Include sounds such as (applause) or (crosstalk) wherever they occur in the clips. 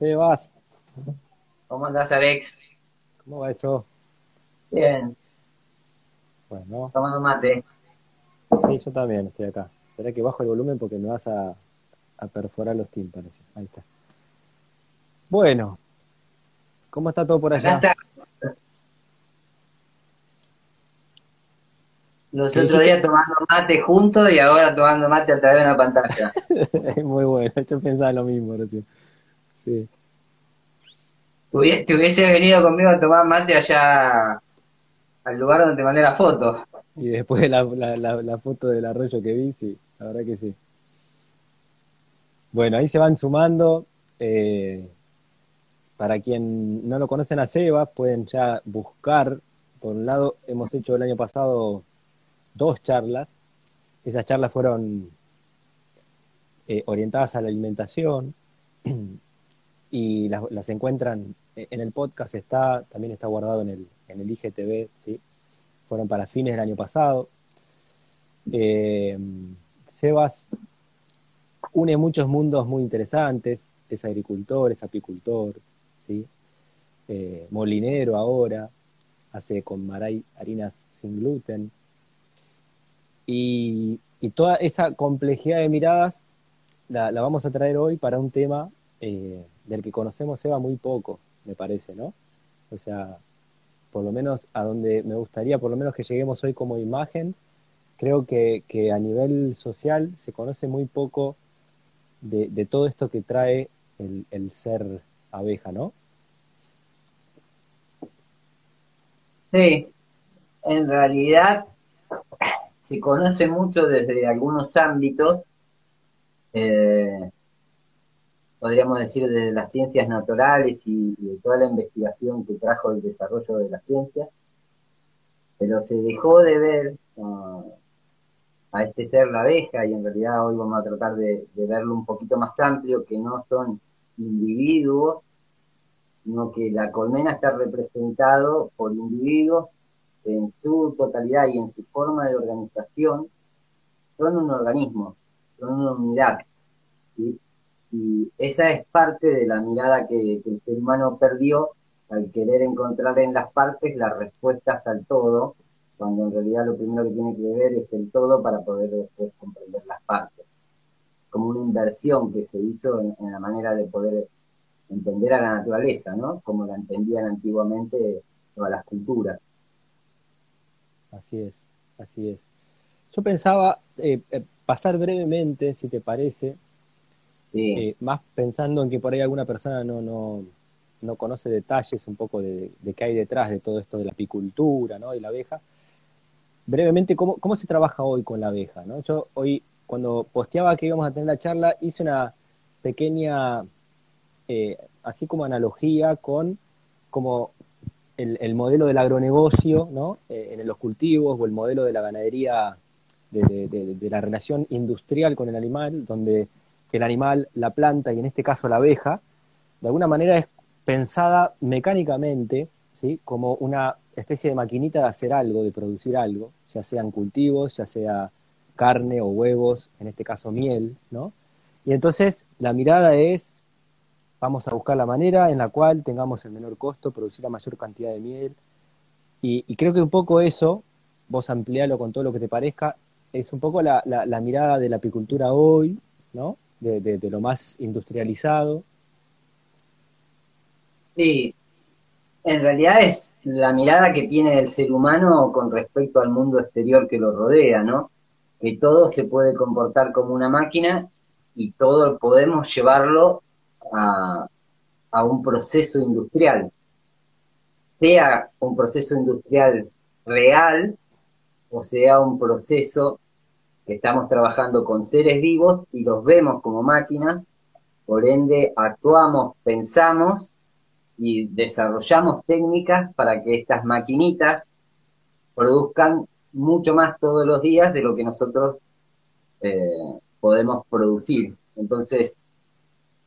Sebas. ¿Cómo andás, Alex? ¿Cómo va eso? Bien. Bueno. Tomando mate. Sí, yo también estoy acá. Espera que bajo el volumen porque me vas a, perforar los tímpanos. Ahí está. Bueno. ¿Cómo está todo por allá? Acá está. Los otros días tomando mate juntos y ahora tomando mate a través de una pantalla. (laughs) es muy bueno, yo pensaba lo mismo recién. Sí. Te hubiese venido conmigo a tomar mate allá al lugar donde te mandé la foto. Y después de la, la, foto del arroyo que vi, sí, la verdad que sí. Bueno, ahí se van sumando. Eh, para quien no lo conocen a Sebas, pueden ya buscar. Por un lado, hemos hecho el año pasado dos charlas. Esas charlas fueron eh, orientadas a la alimentación (clears throat) y las, encuentran en el podcast, está, también está guardado en el, en el IGTV, ¿sí? fueron para fines del año pasado. Eh, Sebas une muchos mundos muy interesantes, es agricultor, es apicultor, ¿sí? Eh, molinero ahora, hace con Maray harinas sin gluten, y, toda esa complejidad de miradas la, vamos a traer hoy para un tema eh, del que conocemos Eva muy poco, me parece, ¿no? O sea, por lo menos a donde me gustaría, por lo menos que lleguemos hoy como imagen, creo que, a nivel social se conoce muy poco de, todo esto que trae el, ser abeja, ¿no? Sí, en realidad se conoce mucho desde algunos ámbitos, eh, podríamos decir de las ciencias naturales y de toda la investigación que trajo el desarrollo de la ciencia, pero se dejó de ver a este ser la abeja y en realidad hoy vamos a tratar de, de verlo un poquito más amplio, que no son individuos, sino que la colmena está representado por individuos en su totalidad y en su forma de organización, son un organismo, son una unidad. Y esa es parte de la mirada que, el ser humano perdió al querer encontrar en las partes las respuestas al todo, cuando en realidad lo primero que tiene que ver es el todo para poder después comprender las partes. Como una inversión que se hizo en, en la manera de poder entender a la naturaleza, ¿no? Como la entendían antiguamente todas las culturas. Así es, así es. Yo pensaba eh, eh, pasar brevemente, si te parece, eh, más pensando en que por ahí alguna persona no, no, no conoce detalles un poco de, qué hay detrás de todo esto de la apicultura ¿no? y la abeja. Brevemente, ¿cómo, ¿cómo se trabaja hoy con la abeja? ¿no? Yo hoy, cuando posteaba que íbamos a tener la charla, hice una pequeña, así como analogía con como el, modelo del agronegocio ¿no? Eh, en los cultivos o el modelo de la ganadería, de, la relación industrial con el animal, donde el animal, la planta y en este caso la abeja, de alguna manera es pensada mecánicamente ¿sí? como una especie de maquinita de hacer algo, de producir algo, ya sean cultivos, ya sea carne o huevos, en este caso miel, ¿no? Y entonces la mirada es vamos a buscar la manera en la cual tengamos el menor costo, producir la mayor cantidad de miel. Y, creo que un poco eso, vos amplialo con todo lo que te parezca, es un poco la, mirada de la apicultura hoy, ¿no? De, lo más industrializado. Sí, en realidad es la mirada que tiene el ser humano con respecto al mundo exterior que lo rodea, ¿no? Que todo se puede comportar como una máquina y todo podemos llevarlo a, un proceso industrial, sea un proceso industrial real o sea un proceso estamos trabajando con seres vivos y los vemos como máquinas, por ende actuamos, pensamos y desarrollamos técnicas para que estas maquinitas produzcan mucho más todos los días de lo que nosotros eh, podemos producir. Entonces,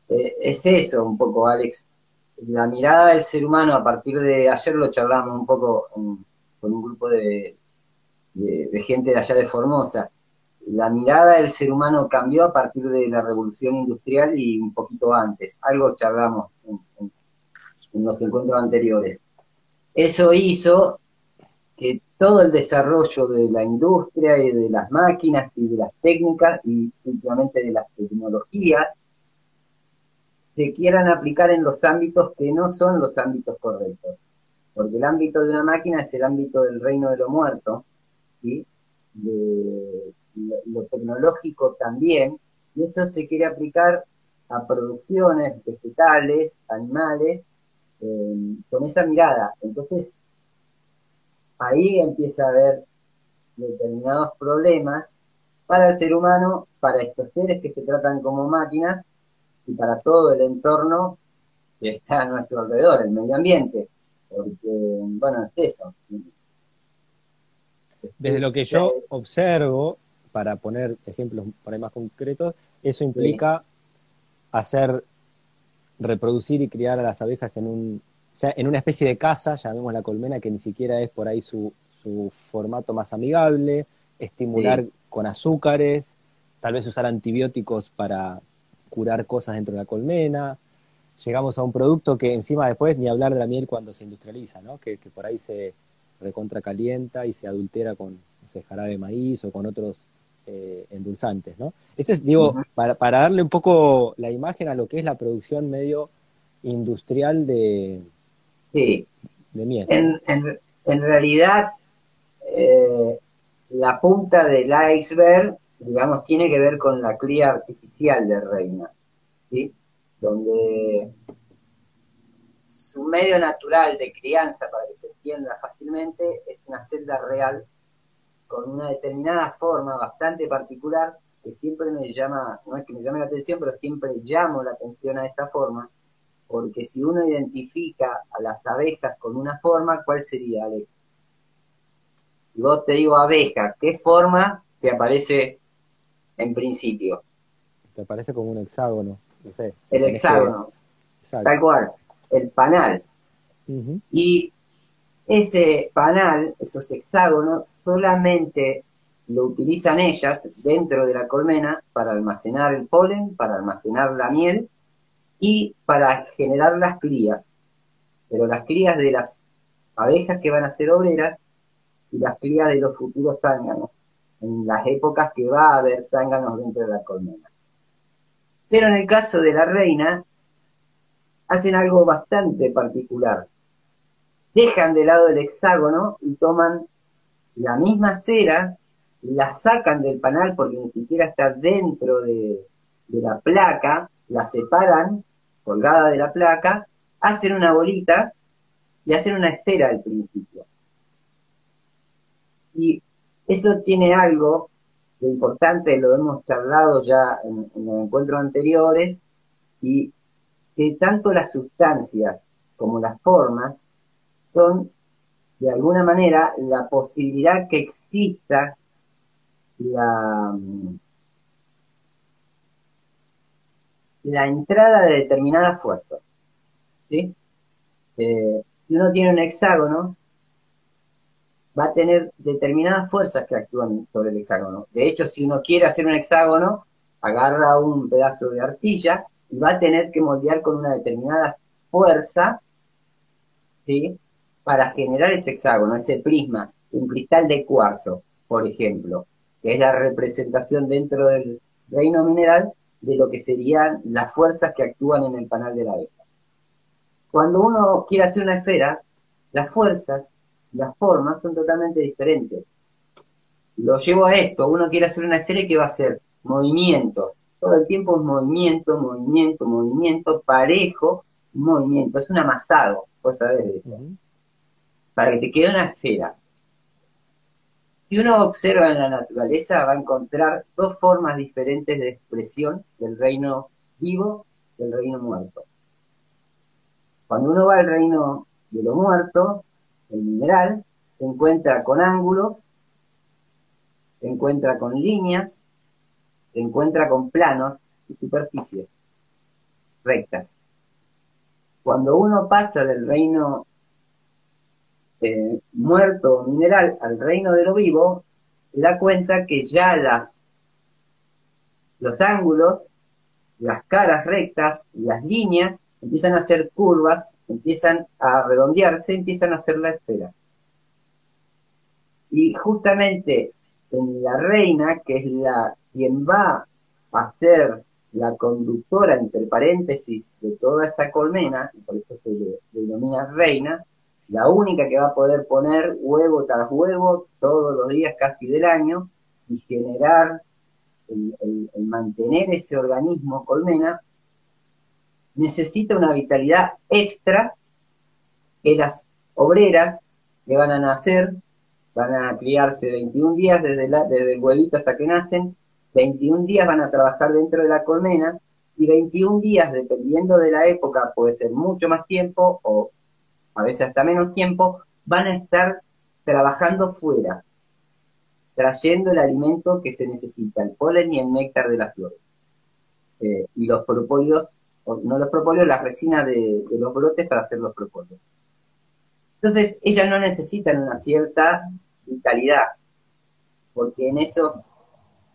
eh, es eso un poco, Alex. La mirada del ser humano a partir de ayer lo charlamos un poco con un grupo de, gente de allá de Formosa. La mirada del ser humano cambió a partir de la revolución industrial y un poquito antes. Algo charlamos en los encuentros anteriores. Eso hizo que todo el desarrollo de la industria y de las máquinas y de las técnicas y últimamente de las tecnologías se quieran aplicar en los ámbitos que no son los ámbitos correctos. Porque el ámbito de una máquina es el ámbito del reino de lo muerto, ¿sí? de lo, tecnológico también, y eso se quiere aplicar a producciones vegetales, animales, eh, con esa mirada. Entonces, ahí empieza a haber determinados problemas para el ser humano, para estos seres que se tratan como máquinas y para todo el entorno que está a nuestro alrededor, el medio ambiente. Porque, bueno, es eso. Desde lo que yo observo, para poner ejemplos por ahí más concretos, eso implica hacer reproducir y criar a las abejas en un en una especie de casa, llamemos la colmena, que ni siquiera es por ahí su, su formato más amigable, estimular con azúcares, tal vez usar antibióticos para curar cosas dentro de la colmena. Llegamos a un producto que encima después ni hablar de la miel cuando se industrializa, ¿no? que, que por ahí se recontracalienta y se adultera con no jarabe de maíz o con otros eh, endulzantes, ¿no? Ese es, digo, para, para, darle un poco la imagen a lo que es la producción medio industrial de, de miel. En, en, realidad, eh, la punta del iceberg, digamos, tiene que ver con la cría artificial de reina, ¿sí? Donde su medio natural de crianza, para que se entienda fácilmente, es una celda real con una determinada forma bastante particular que siempre me llama, no es que me llame la atención, pero siempre llamo la atención a esa forma, porque si uno identifica a las abejas con una forma, ¿cuál sería, Alex? Y vos te digo abeja, ¿qué forma te aparece en principio? Te aparece como un hexágono, no sé. El hexágono, tal cual, el panal. Y ese panal, esos hexágonos, solamente lo utilizan ellas dentro de la colmena para almacenar el polen, para almacenar la miel y para generar las crías. Pero las crías de las abejas que van a ser obreras y las crías de los futuros zánganos, en las épocas que va a haber zánganos dentro de la colmena. Pero en el caso de la reina, hacen algo bastante particular dejan de lado el hexágono y toman la misma cera, la sacan del panal porque ni siquiera está dentro de, la placa, la separan, colgada de la placa, hacen una bolita y hacen una esfera al principio. Y eso tiene algo de importante, lo hemos charlado ya en, en los encuentros anteriores, y que tanto las sustancias como las formas son, de alguna manera, la posibilidad que exista la, la entrada de determinadas fuerzas. ¿sí? Eh, si uno tiene un hexágono, va a tener determinadas fuerzas que actúan sobre el hexágono. De hecho, si uno quiere hacer un hexágono, agarra un pedazo de arcilla y va a tener que moldear con una determinada fuerza, ¿sí? Para generar ese hexágono, ese prisma, un cristal de cuarzo, por ejemplo, que es la representación dentro del reino mineral de lo que serían las fuerzas que actúan en el panal de la abeja. Cuando uno quiere hacer una esfera, las fuerzas, las formas son totalmente diferentes. Lo llevo a esto, uno quiere hacer una esfera y que va a hacer movimientos, todo el tiempo es movimiento, movimiento, movimiento, parejo, movimiento, es un amasado, vos sabés de eso para que te quede una esfera. Si uno observa en la naturaleza, va a encontrar dos formas diferentes de expresión del reino vivo y del reino muerto. Cuando uno va al reino de lo muerto, el mineral, se encuentra con ángulos, se encuentra con líneas, se encuentra con planos y superficies rectas. Cuando uno pasa del reino este, muerto mineral al reino de lo vivo, da cuenta que ya las, los ángulos, las caras rectas, las líneas empiezan a hacer curvas, empiezan a redondearse, empiezan a hacer la esfera. Y justamente en la reina, que es la quien va a ser la conductora, entre paréntesis, de toda esa colmena, y por eso se le denomina reina, la única que va a poder poner huevo tras huevo todos los días casi del año y generar, el, mantener ese organismo colmena, necesita una vitalidad extra que las obreras que van a nacer, van a criarse 21 días desde, desde el huevito hasta que nacen, 21 días van a trabajar dentro de la colmena y 21 días, dependiendo de la época, puede ser mucho más tiempo o a veces hasta menos tiempo, van a estar trabajando fuera, trayendo el alimento que se necesita, el polen y el néctar de las flores. Eh, y los propóleos, no los propóleos, la resina de, los brotes para hacer los propóleos. Entonces, ellas no necesitan una cierta vitalidad, porque en esos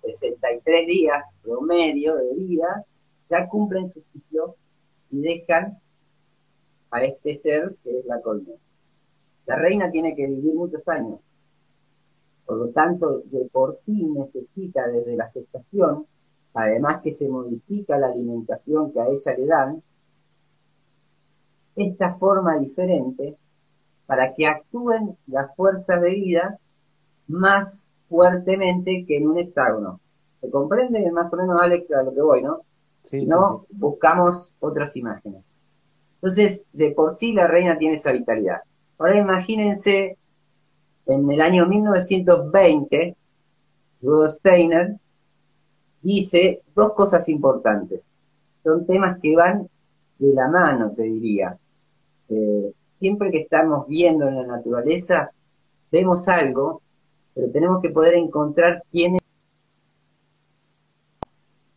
63 días promedio de vida ya cumplen su ciclo y dejan a este ser que es la colmena. La reina tiene que vivir muchos años, por lo tanto, de por sí necesita desde la gestación, además que se modifica la alimentación que a ella le dan, esta forma diferente para que actúen las fuerzas de vida más fuertemente que en un hexágono. ¿Se comprende más o menos, Alex, a lo que voy, no? Sí, no, buscamos otras imágenes. Entonces, de por sí la reina tiene esa vitalidad. Ahora imagínense, en el año 1920, Rudolf Steiner dice dos cosas importantes. Son temas que van de la mano, te diría. Eh, siempre que estamos viendo en la naturaleza, vemos algo, pero tenemos que poder encontrar quién es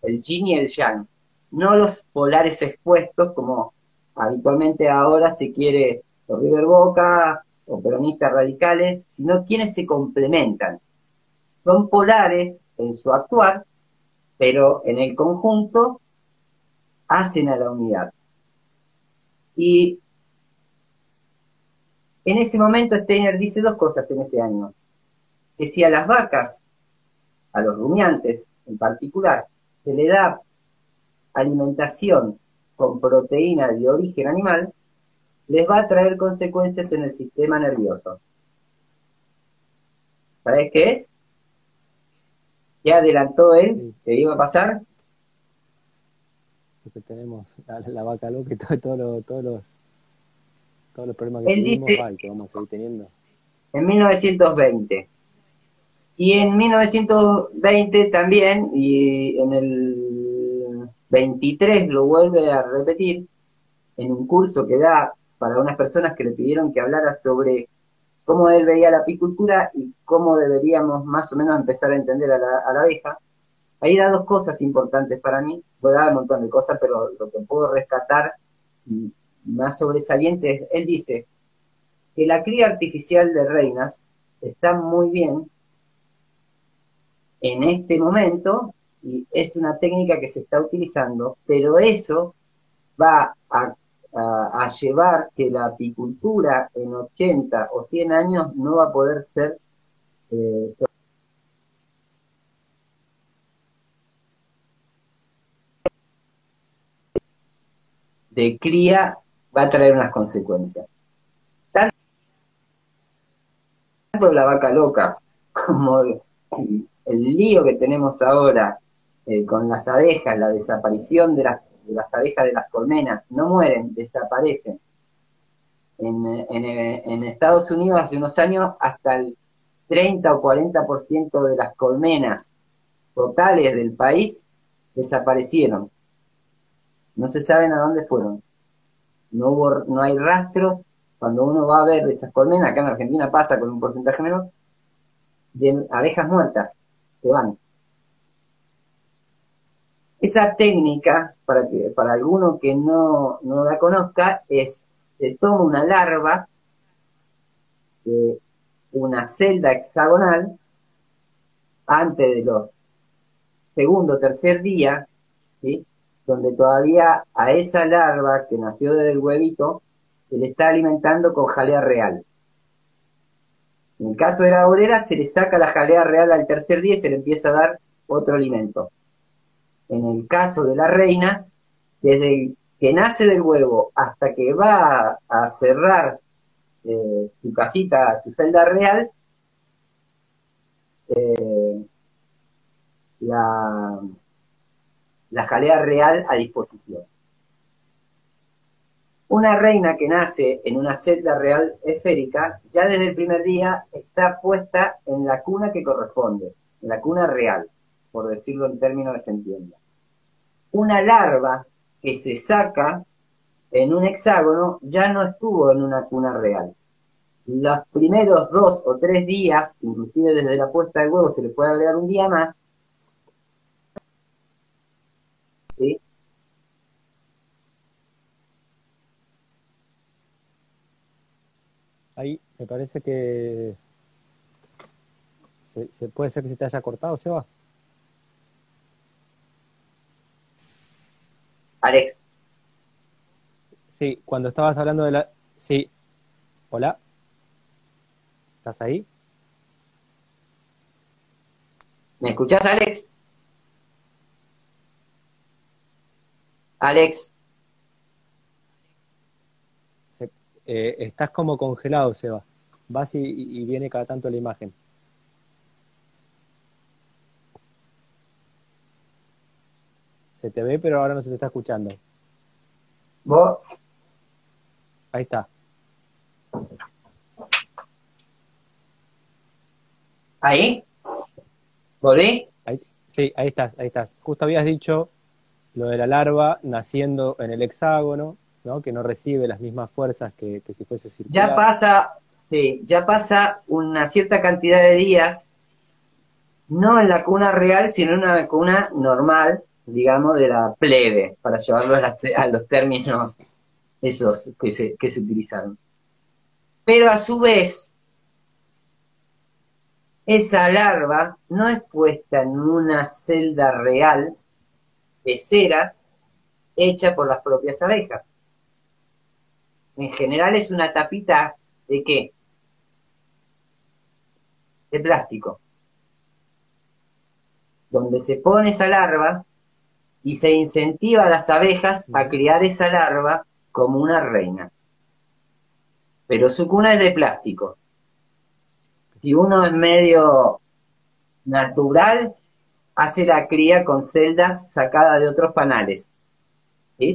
el yin y el yang. No los polares expuestos como habitualmente ahora se quiere o River Boca o peronistas radicales, sino quienes se complementan. Son polares en su actuar, pero en el conjunto hacen a la unidad. Y en ese momento Steiner dice dos cosas en ese año. Que si a las vacas, a los rumiantes en particular, se le da alimentación con proteína de origen animal, les va a traer consecuencias en el sistema nervioso. ¿Sabes qué es? ¿Ya adelantó él que iba a pasar? Porque tenemos la, vaca loca y todo, todos los todos los problemas que, tenemos, que vamos a seguir teniendo. En 1920. Y en 1920 también, y en el 23 lo vuelve a repetir en un curso que da para unas personas que le pidieron que hablara sobre cómo él veía la apicultura y cómo deberíamos más o menos empezar a entender a la, abeja. Ahí da dos cosas importantes para mí, voy a dar un montón de cosas, pero lo que puedo rescatar más sobresaliente es, él dice que la cría artificial de reinas está muy bien en este momento y es una técnica que se está utilizando, pero eso va a, llevar que la apicultura en 80 o 100 años no va a poder ser eh, de cría va a traer unas consecuencias. Tanto la vaca loca como el lío que tenemos ahora eh, con las abejas, la desaparición de las, abejas de las colmenas, no mueren, desaparecen. En, en, Estados Unidos hace unos años hasta el 30 o 40% de las colmenas totales del país desaparecieron. No se saben a dónde fueron. No, hubo, no hay rastros. Cuando uno va a ver esas colmenas, acá en Argentina pasa con un porcentaje menor, de abejas muertas que van. Esa técnica, para, que, para alguno que no, la conozca, es, se toma una larva de una celda hexagonal antes de los segundo tercer día, donde todavía a esa larva que nació desde el huevito se le está alimentando con jalea real. En el caso de la obrera se le saca la jalea real al tercer día y se le empieza a dar otro alimento. En el caso de la reina, desde que nace del huevo hasta que va a cerrar eh, su casita, su celda real, eh, la, la jalea real a disposición. Una reina que nace en una celda real esférica, ya desde el primer día está puesta en la cuna que corresponde, en la cuna real, por decirlo en términos que se entienda. Una larva que se saca en un hexágono ya no estuvo en una cuna real. Los primeros dos o tres días, inclusive desde la puesta de huevo se le puede agregar un día más, Ahí me parece que se, puede ser que se te haya cortado, Seba. Alex. Sí, cuando estabas hablando de la... Sí. Hola. ¿Estás ahí? ¿Me escuchás, Alex? Alex. Eh, estás como congelado, Seba. Vas y, viene cada tanto la imagen. Se te ve, pero ahora no se te está escuchando. ¿Vos? Ahí está. ¿Ahí? ¿Volví? sí, ahí estás, ahí estás. Justo habías dicho lo de la larva naciendo en el hexágono, ¿no? que no recibe las mismas fuerzas que, si fuese circular. Ya pasa, sí, ya pasa una cierta cantidad de días, no en la cuna real, sino en una cuna normal, digamos, de la plebe, para llevarlo a, los términos esos que se, que se utilizaron. Pero a su vez, esa larva no es puesta en una celda real de cera hecha por las propias abejas. En general es una tapita de qué? De plástico. Donde se pone esa larva y se incentiva a las abejas a criar esa larva como una reina. Pero su cuna es de plástico. Si uno es medio natural, hace la cría con celdas sacadas de otros panales.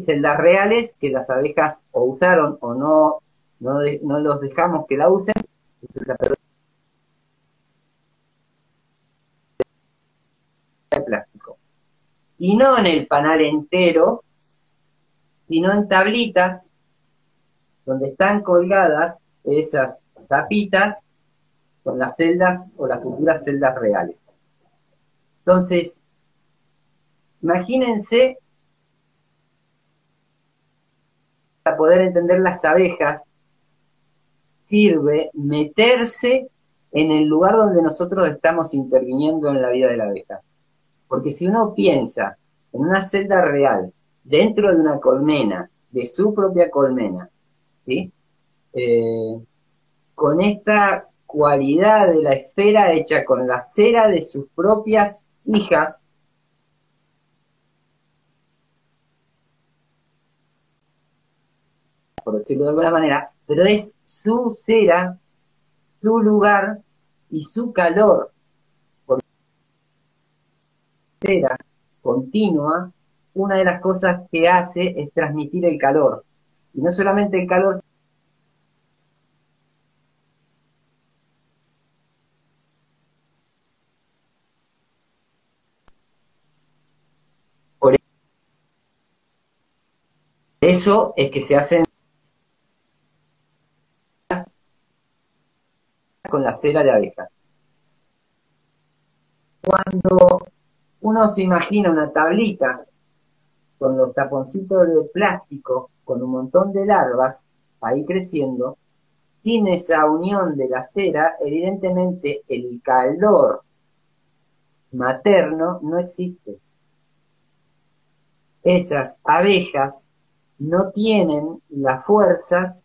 Celdas reales que las abejas o usaron o no, no, los dejamos que la usen plástico. Y no en el panal entero, sino en tablitas donde están colgadas esas tapitas con las celdas o las futuras celdas reales. Entonces, imagínense para poder entender las abejas, sirve meterse en el lugar donde nosotros estamos interviniendo en la vida de la abeja. Porque si uno piensa en una celda real, dentro de una colmena, de su propia colmena, ¿sí? Eh, con esta cualidad de la esfera hecha con la cera de sus propias hijas, por decirlo de alguna manera, pero es su cera, su lugar y su calor. Continua, una de las cosas que hace es transmitir el calor. Y no solamente el calor, eso es que se hacen con la cera de abeja. Cuando uno se imagina una tablita con los taponcitos de plástico, con un montón de larvas ahí creciendo, sin esa unión de la cera, evidentemente el calor materno no existe esas abejas no tienen las fuerzas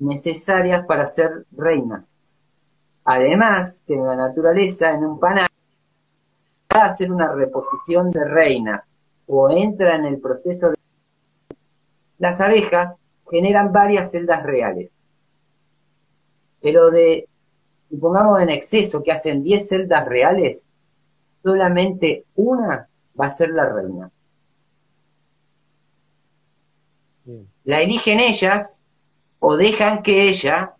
necesarias para ser reinas. Además, que en la naturaleza, en un panal, va a hacer una reposición de reinas o entra en el proceso de... Las abejas generan varias celdas reales. Pero de, supongamos en exceso que hacen 10 celdas reales, solamente una va a ser la reina. La eligen ellas o dejan que ella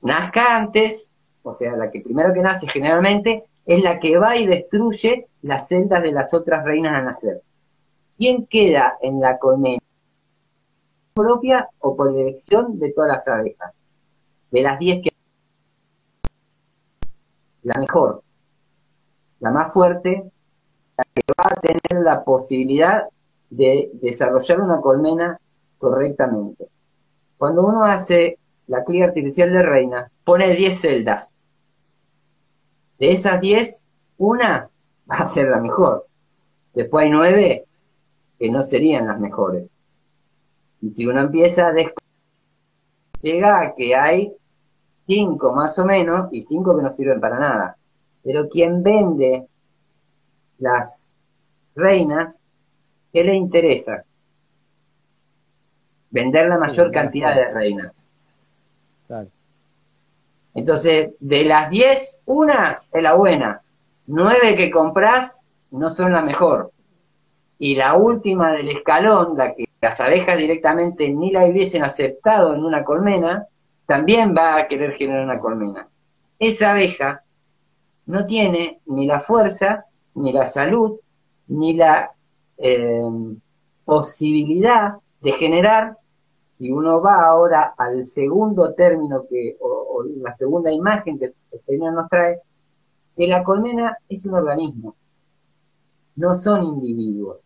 nazca antes, o sea, la que primero que nace generalmente, es la que va y destruye las celdas de las otras reinas a nacer. ¿Quién queda en la colmena? propia o por elección de todas las abejas. De las 10 que la mejor, la más fuerte, la que va a tener la posibilidad de desarrollar una colmena correctamente. Cuando uno hace la cría artificial de reina, pone 10 celdas. De esas 10, una va a ser la mejor. Después hay 9 que no serían las mejores. Y si uno empieza a llega a que hay 5 más o menos y 5 que no sirven para nada. Pero quien vende las reinas, ¿qué le interesa? Vender la mayor cantidad de reinas. Entonces, de las 10, una es la buena. 9 que compras no son la mejor. Y la última del escalón, la que las abejas directamente ni la hubiesen aceptado en una colmena, también va a querer generar una colmena. Esa abeja no tiene ni la fuerza, ni la salud, ni la eh, posibilidad de generar, y uno va ahora al segundo término que, o, la segunda imagen que el nos trae, que la colmena es un organismo, no son individuos.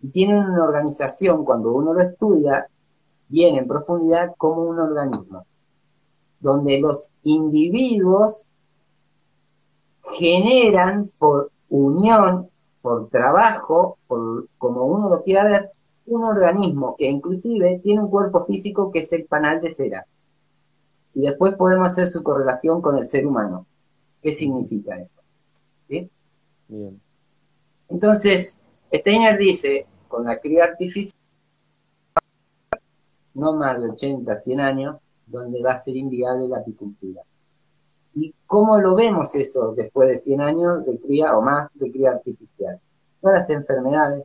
Y tienen una organización, cuando uno lo estudia bien en profundidad, como un organismo, donde los individuos generan por unión, por trabajo, por como uno lo quiera ver, un organismo que inclusive tiene un cuerpo físico que es el panal de cera. Y después podemos hacer su correlación con el ser humano. ¿Qué significa esto? Bien. Entonces, Steiner dice, con la cría artificial, no más de 80, 100 años, donde va a ser inviable la apicultura. ¿Y cómo lo vemos eso después de 100 años de cría o más de cría artificial? Todas las enfermedades,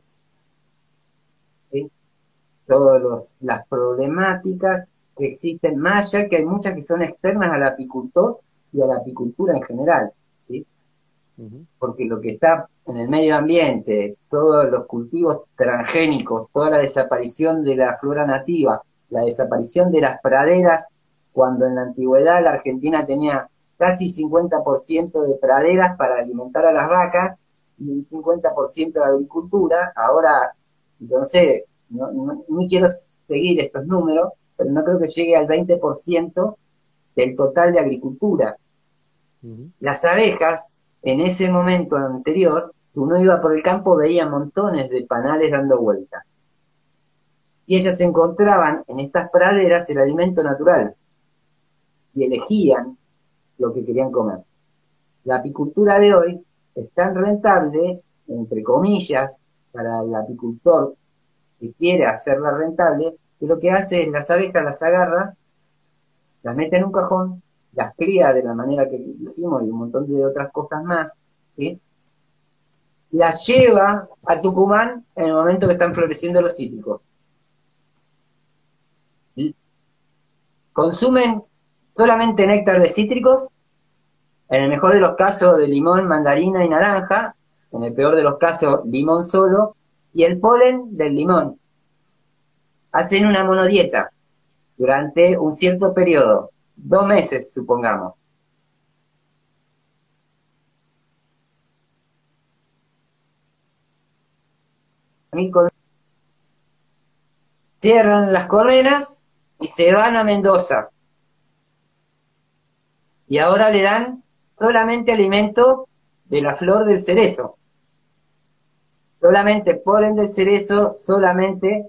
todas las problemáticas que existen, más allá que hay muchas que son externas al apicultor y a la apicultura en general. ¿sí? Porque lo que está en el medio ambiente, todos los cultivos transgénicos, toda la desaparición de la flora nativa, la desaparición de las praderas, cuando en la antigüedad la Argentina tenía casi 50% de praderas para alimentar a las vacas y un 50% de agricultura, ahora, no sé, no, ni quiero seguir estos números, pero no creo que llegue al 20% del total de agricultura. Las abejas, en ese momento anterior, uno iba por el campo, veía montones de panales dando vueltas. Y ellas encontraban en estas praderas el alimento natural y elegían lo que querían comer. La apicultura de hoy es tan rentable, entre comillas, para el apicultor que quiere hacerla rentable, que lo que hace es las abejas las agarra, las mete en un cajón, las cría de la manera que dijimos y un montón de otras cosas más, ¿sí? las lleva a Tucumán en el momento que están floreciendo los cítricos. Consumen solamente néctar de cítricos, en el mejor de los casos de limón, mandarina y naranja, en el peor de los casos limón solo, y el polen del limón. Hacen una monodieta durante un cierto periodo, dos meses supongamos. Cierran las colmenas y se van a Mendoza. Y ahora le dan solamente alimento de la flor del cerezo. Solamente polen del cerezo, solamente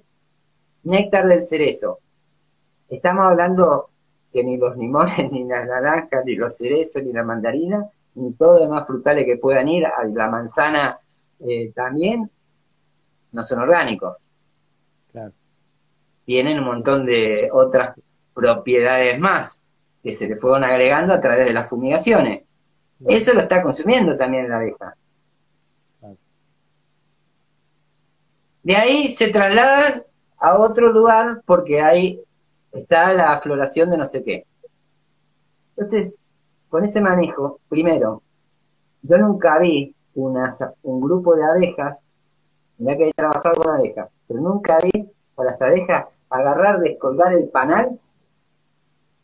néctar del cerezo. Estamos hablando que ni los limones, (laughs) ni las naranjas, ni los cerezos, ni la mandarina, ni todo los demás frutales que puedan ir, la manzana eh, también, no son orgánicos. Tienen un montón de otras propiedades más que se le fueron agregando a través de las fumigaciones. Eso lo está consumiendo también la abeja. De ahí se trasladan a otro lugar porque ahí está la floración de no sé qué. Entonces, con ese manejo, primero, yo nunca vi un grupo de abejas, ya que he trabajado con abejas, pero nunca vi a las abejas agarrar, descolgar el panal.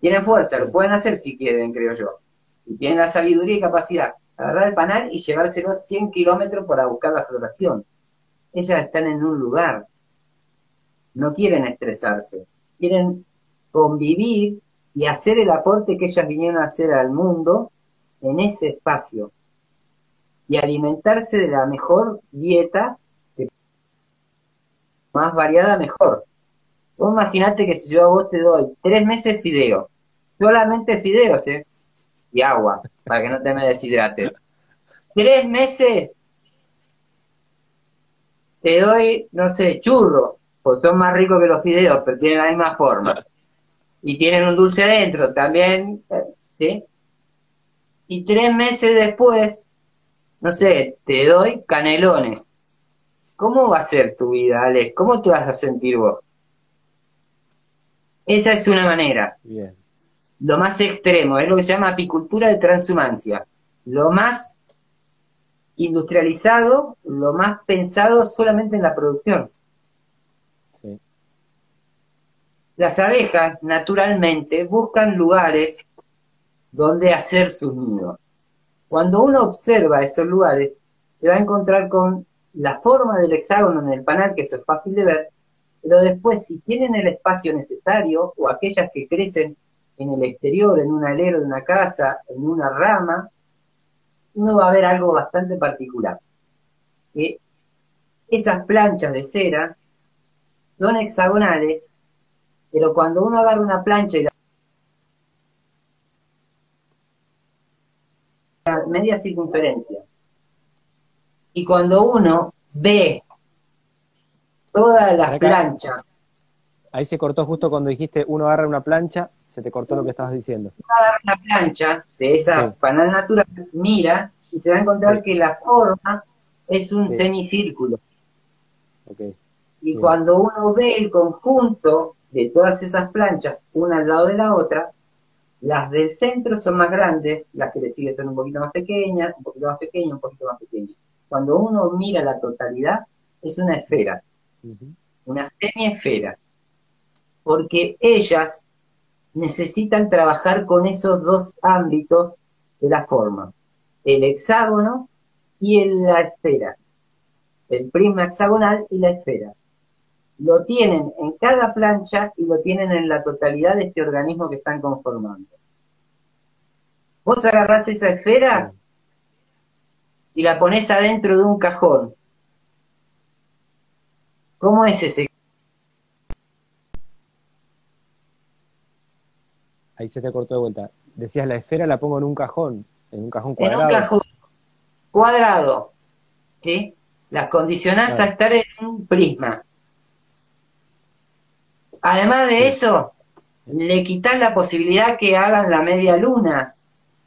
Tienen fuerza, lo pueden hacer si quieren, creo yo. Y tienen la sabiduría y capacidad. Agarrar el panal y llevárselo 100 kilómetros para buscar la floración. Ellas están en un lugar. No quieren estresarse. Quieren convivir y hacer el aporte que ellas vinieron a hacer al mundo en ese espacio y alimentarse de la mejor dieta, más variada mejor. Vos imaginate que si yo a vos te doy tres meses fideo, solamente fideos, ¿eh? Y agua, para que no te me deshidrates. Tres meses te doy, no sé, churros, pues son más ricos que los fideos, pero tienen la misma forma. Y tienen un dulce adentro también, ¿sí? Y tres meses después no sé, te doy canelones. ¿Cómo va a ser tu vida, Alex? ¿Cómo te vas a sentir vos? Esa es una manera. Bien. Lo más extremo, es lo que se llama apicultura de transhumancia. Lo más industrializado, lo más pensado solamente en la producción. Sí. Las abejas, naturalmente, buscan lugares donde hacer sus nidos. Cuando uno observa esos lugares, se va a encontrar con la forma del hexágono en el panal, que eso es fácil de ver, pero después, si tienen el espacio necesario, o aquellas que crecen en el exterior, en un alero de una casa, en una rama, uno va a ver algo bastante particular. Que esas planchas de cera son hexagonales, pero cuando uno agarra una plancha y la media circunferencia. Y cuando uno ve todas las planchas. Ahí se cortó justo cuando dijiste uno agarra una plancha, se te cortó lo que estabas diciendo. Una plancha de esa panal natural, mira y se va a encontrar que la forma es un semicírculo. Y cuando uno ve el conjunto de todas esas planchas, una al lado de la otra, las del centro son más grandes, las que le siguen son un poquito más pequeñas, un poquito más pequeñas, un poquito más pequeñas. Cuando uno mira la totalidad, es una esfera, una semiesfera, porque ellas necesitan trabajar con esos dos ámbitos de la forma, el hexágono y la esfera, el prisma hexagonal y la esfera. Lo tienen en cada plancha y lo tienen en la totalidad de este organismo que están conformando. Vos agarrás esa esfera y la pones adentro de un cajón. ¿Cómo es ese? Ahí se te cortó de vuelta. Decías la esfera la pongo en un cajón, en un cajón cuadrado. En un cajón cuadrado, ¿sí? Las condicionás a estar en un prisma. Además de eso, le quitas la posibilidad que hagan la media luna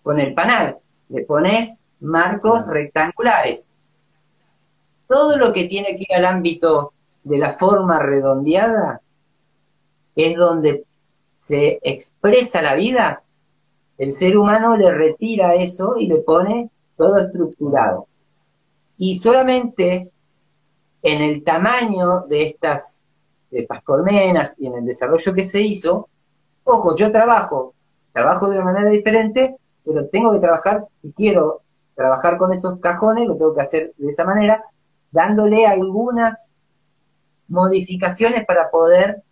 con el panal. Le pones marcos rectangulares. Todo lo que tiene que ir al ámbito de la forma redondeada es donde se expresa la vida. El ser humano le retira eso y le pone todo estructurado. Y solamente en el tamaño de estas de estas colmenas y en el desarrollo que se hizo, ojo, yo trabajo, trabajo de una manera diferente, pero tengo que trabajar, si quiero trabajar con esos cajones, lo tengo que hacer de esa manera, dándole algunas modificaciones para poder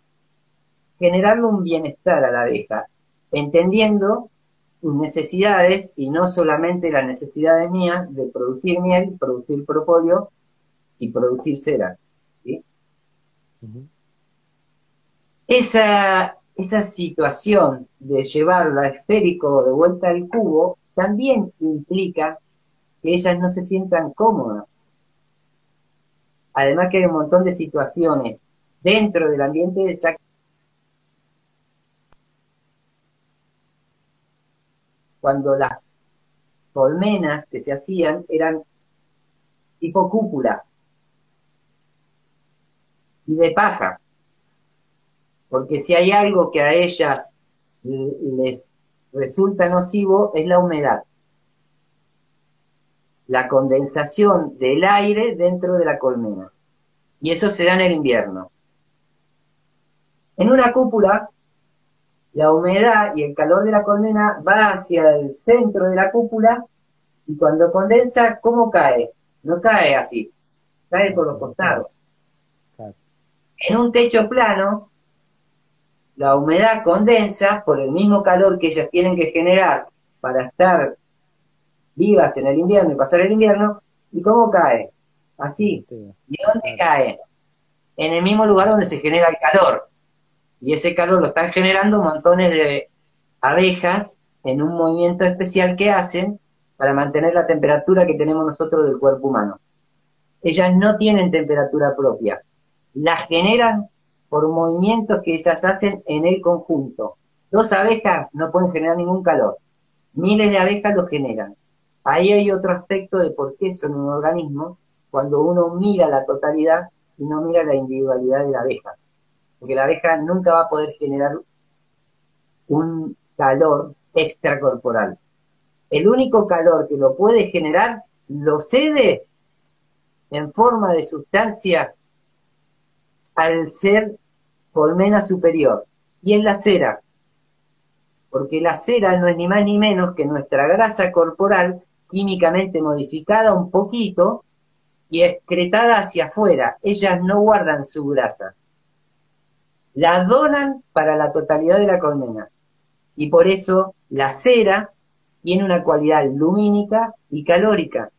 generarle un bienestar a la abeja, entendiendo sus necesidades y no solamente las necesidades mías de producir miel, producir propóleo y producir cera. esa, esa situación de llevarlo a esférico de vuelta al cubo también implica que ellas no se sientan cómodas. Además que hay un montón de situaciones dentro del ambiente de esa cuando las colmenas que se hacían eran tipo cúpulas y de paja. Porque si hay algo que a ellas les resulta nocivo es la humedad. La condensación del aire dentro de la colmena. Y eso se da en el invierno. En una cúpula, la humedad y el calor de la colmena va hacia el centro de la cúpula y cuando condensa, ¿cómo cae? No cae así, cae por los costados. En un techo plano, la humedad condensa por el mismo calor que ellas tienen que generar para estar vivas en el invierno y pasar el invierno. ¿Y cómo cae? Así. ¿Y dónde cae? En el mismo lugar donde se genera el calor. Y ese calor lo están generando montones de abejas en un movimiento especial que hacen para mantener la temperatura que tenemos nosotros del cuerpo humano. Ellas no tienen temperatura propia, la generan por movimientos que ellas hacen en el conjunto. Dos abejas no pueden generar ningún calor, miles de abejas lo generan. Ahí hay otro aspecto de por qué son un organismo cuando uno mira la totalidad y no mira la individualidad de la abeja. Porque la abeja nunca va a poder generar un calor extracorporal. El único calor que lo puede generar lo cede en forma de sustancia al ser colmena superior, y es la cera, porque la cera no es ni más ni menos que nuestra grasa corporal químicamente modificada un poquito y excretada hacia afuera. Ellas no guardan su grasa. La donan para la totalidad de la colmena. Y por eso la cera tiene una cualidad lumínica y calórica,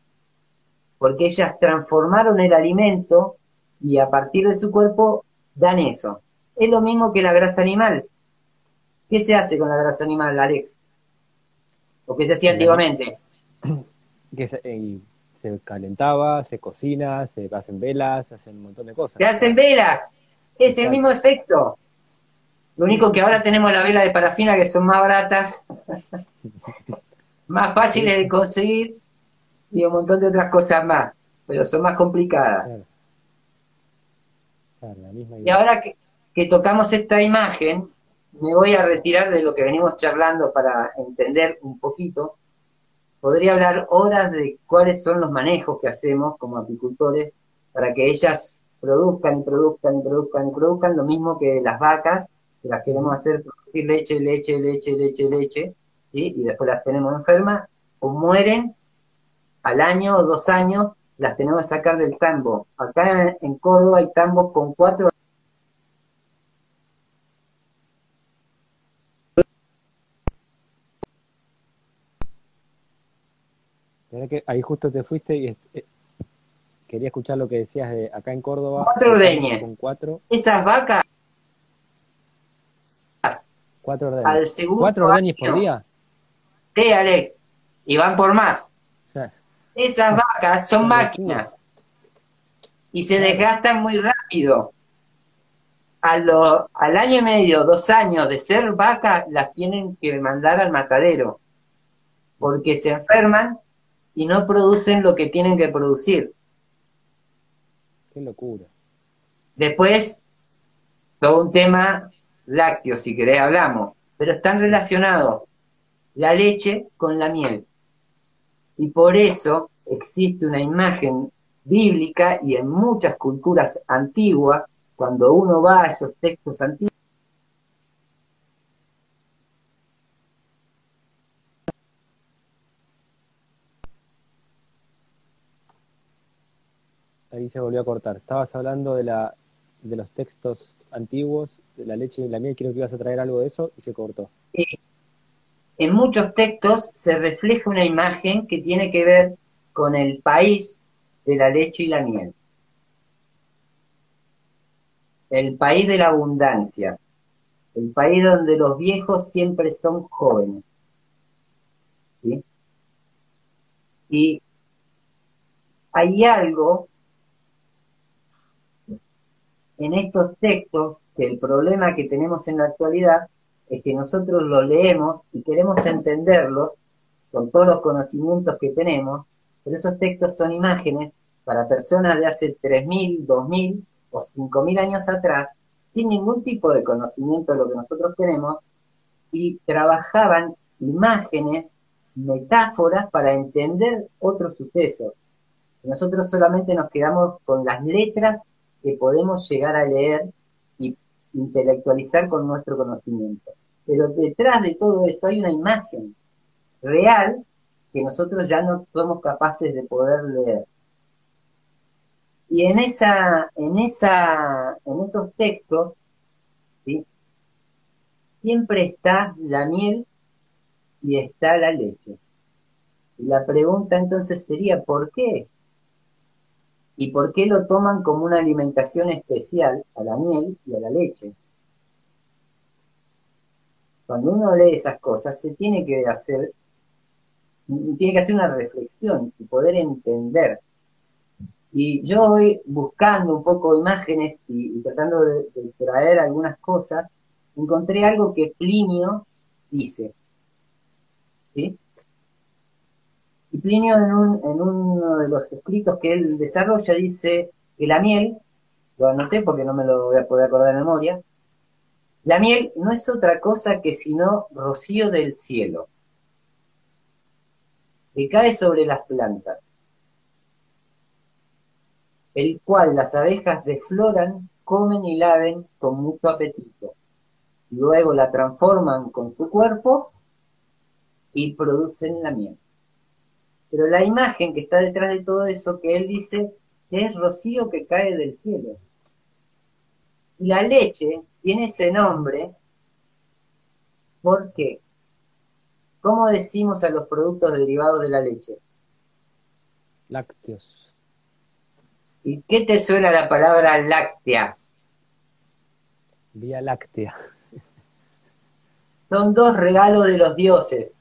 porque ellas transformaron el alimento y a partir de su cuerpo dan eso. Es lo mismo que la grasa animal. ¿Qué se hace con la grasa animal, Alex? ¿O qué se hacía antiguamente? (clears throat) Que se, se, calentaba, se cocina, se hacen velas, se hacen un montón de cosas. Se hacen velas. Es el mismo efecto. Lo único que ahora tenemos la vela de parafina que son más baratas, (laughs) más fáciles de conseguir y un montón de otras cosas más, pero son más complicadas y ahora que, tocamos esta imagen, me voy a retirar de lo que venimos charlando para entender un poquito. Podría hablar horas de cuáles son los manejos que hacemos como apicultores para que ellas produzcan y produzcan y produzcan y produzcan lo mismo que las vacas, que las queremos hacer producir leche, leche, leche, leche, leche, y después las tenemos enfermas o mueren al año o dos años las tenemos que sacar del tambo. Acá en, Córdoba hay tambos con cuatro que ahí justo te fuiste y eh, quería escuchar lo que decías de acá en Córdoba. Cuatro ordeñes. Con cuatro. Esas vacas. Cuatro ordeñes. ¿Cuatro ordeñes por día? Sí, Alex. Y van por más. Esas vacas son máquinas y se desgastan muy rápido. A lo, al año y medio, dos años de ser vacas, las tienen que mandar al matadero, porque se enferman y no producen lo que tienen que producir. Qué locura. Después, todo un tema lácteo, si querés hablamos, pero están relacionados la leche con la miel. Y por eso existe una imagen bíblica y en muchas culturas antiguas, cuando uno va a esos textos antiguos, Ahí se volvió a cortar. Estabas hablando de, la, de los textos antiguos, de la leche y la miel, creo que ibas a traer algo de eso y se cortó. En muchos textos se refleja una imagen que tiene que ver con el país de la leche y la miel. el país de la abundancia, el país donde los viejos siempre son jóvenes. Y hay algo en estos textos que el problema que tenemos en la actualidad es que nosotros los leemos y queremos entenderlos con todos los conocimientos que tenemos, pero esos textos son imágenes para personas de hace 3.000, 2.000 o 5.000 años atrás, sin ningún tipo de conocimiento de lo que nosotros tenemos, y trabajaban imágenes, metáforas para entender otros sucesos. Nosotros solamente nos quedamos con las letras que podemos llegar a leer y intelectualizar con nuestro conocimiento. Pero detrás de todo eso hay una imagen real que nosotros ya no somos capaces de poder leer. Y en esa, en esa, en esos textos, siempre está la miel y está la leche. Y la pregunta entonces sería, ¿por qué? ¿Y por qué lo toman como una alimentación especial a la miel y a la leche? Cuando uno lee esas cosas, se tiene que hacer, tiene que hacer una reflexión y poder entender. Y yo voy buscando un poco imágenes y, tratando de, traer algunas cosas, encontré algo que Plinio dice. ¿Sí? Y Plinio en, uno de los escritos que él desarrolla dice que la miel, lo anoté porque no me lo voy a poder acordar de memoria, la miel no es otra cosa que sino rocío del cielo, que cae sobre las plantas, el cual las abejas desfloran, comen y laven con mucho apetito. Luego la transforman con su cuerpo y producen la miel. Pero la imagen que está detrás de todo eso, que él dice, es rocío que cae del cielo. Y la leche tiene ese nombre ¿por qué? ¿Cómo decimos a los productos derivados de la leche? Lácteos. ¿Y qué te suena la palabra láctea? Vía láctea. Son dos regalos de los dioses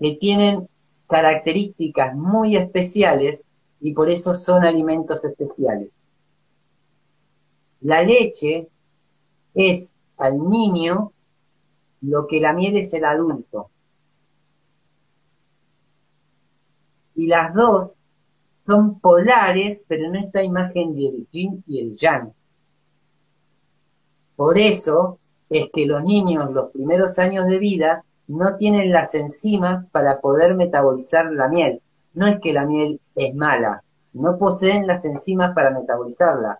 que tienen características muy especiales y por eso son alimentos especiales. La leche es al niño lo que la miel es el adulto. Y las dos son polares, pero en esta imagen del yin y el yang. Por eso es que los niños los primeros años de vida no tienen las enzimas para poder metabolizar la miel. No es que la miel es mala, no poseen las enzimas para metabolizarla.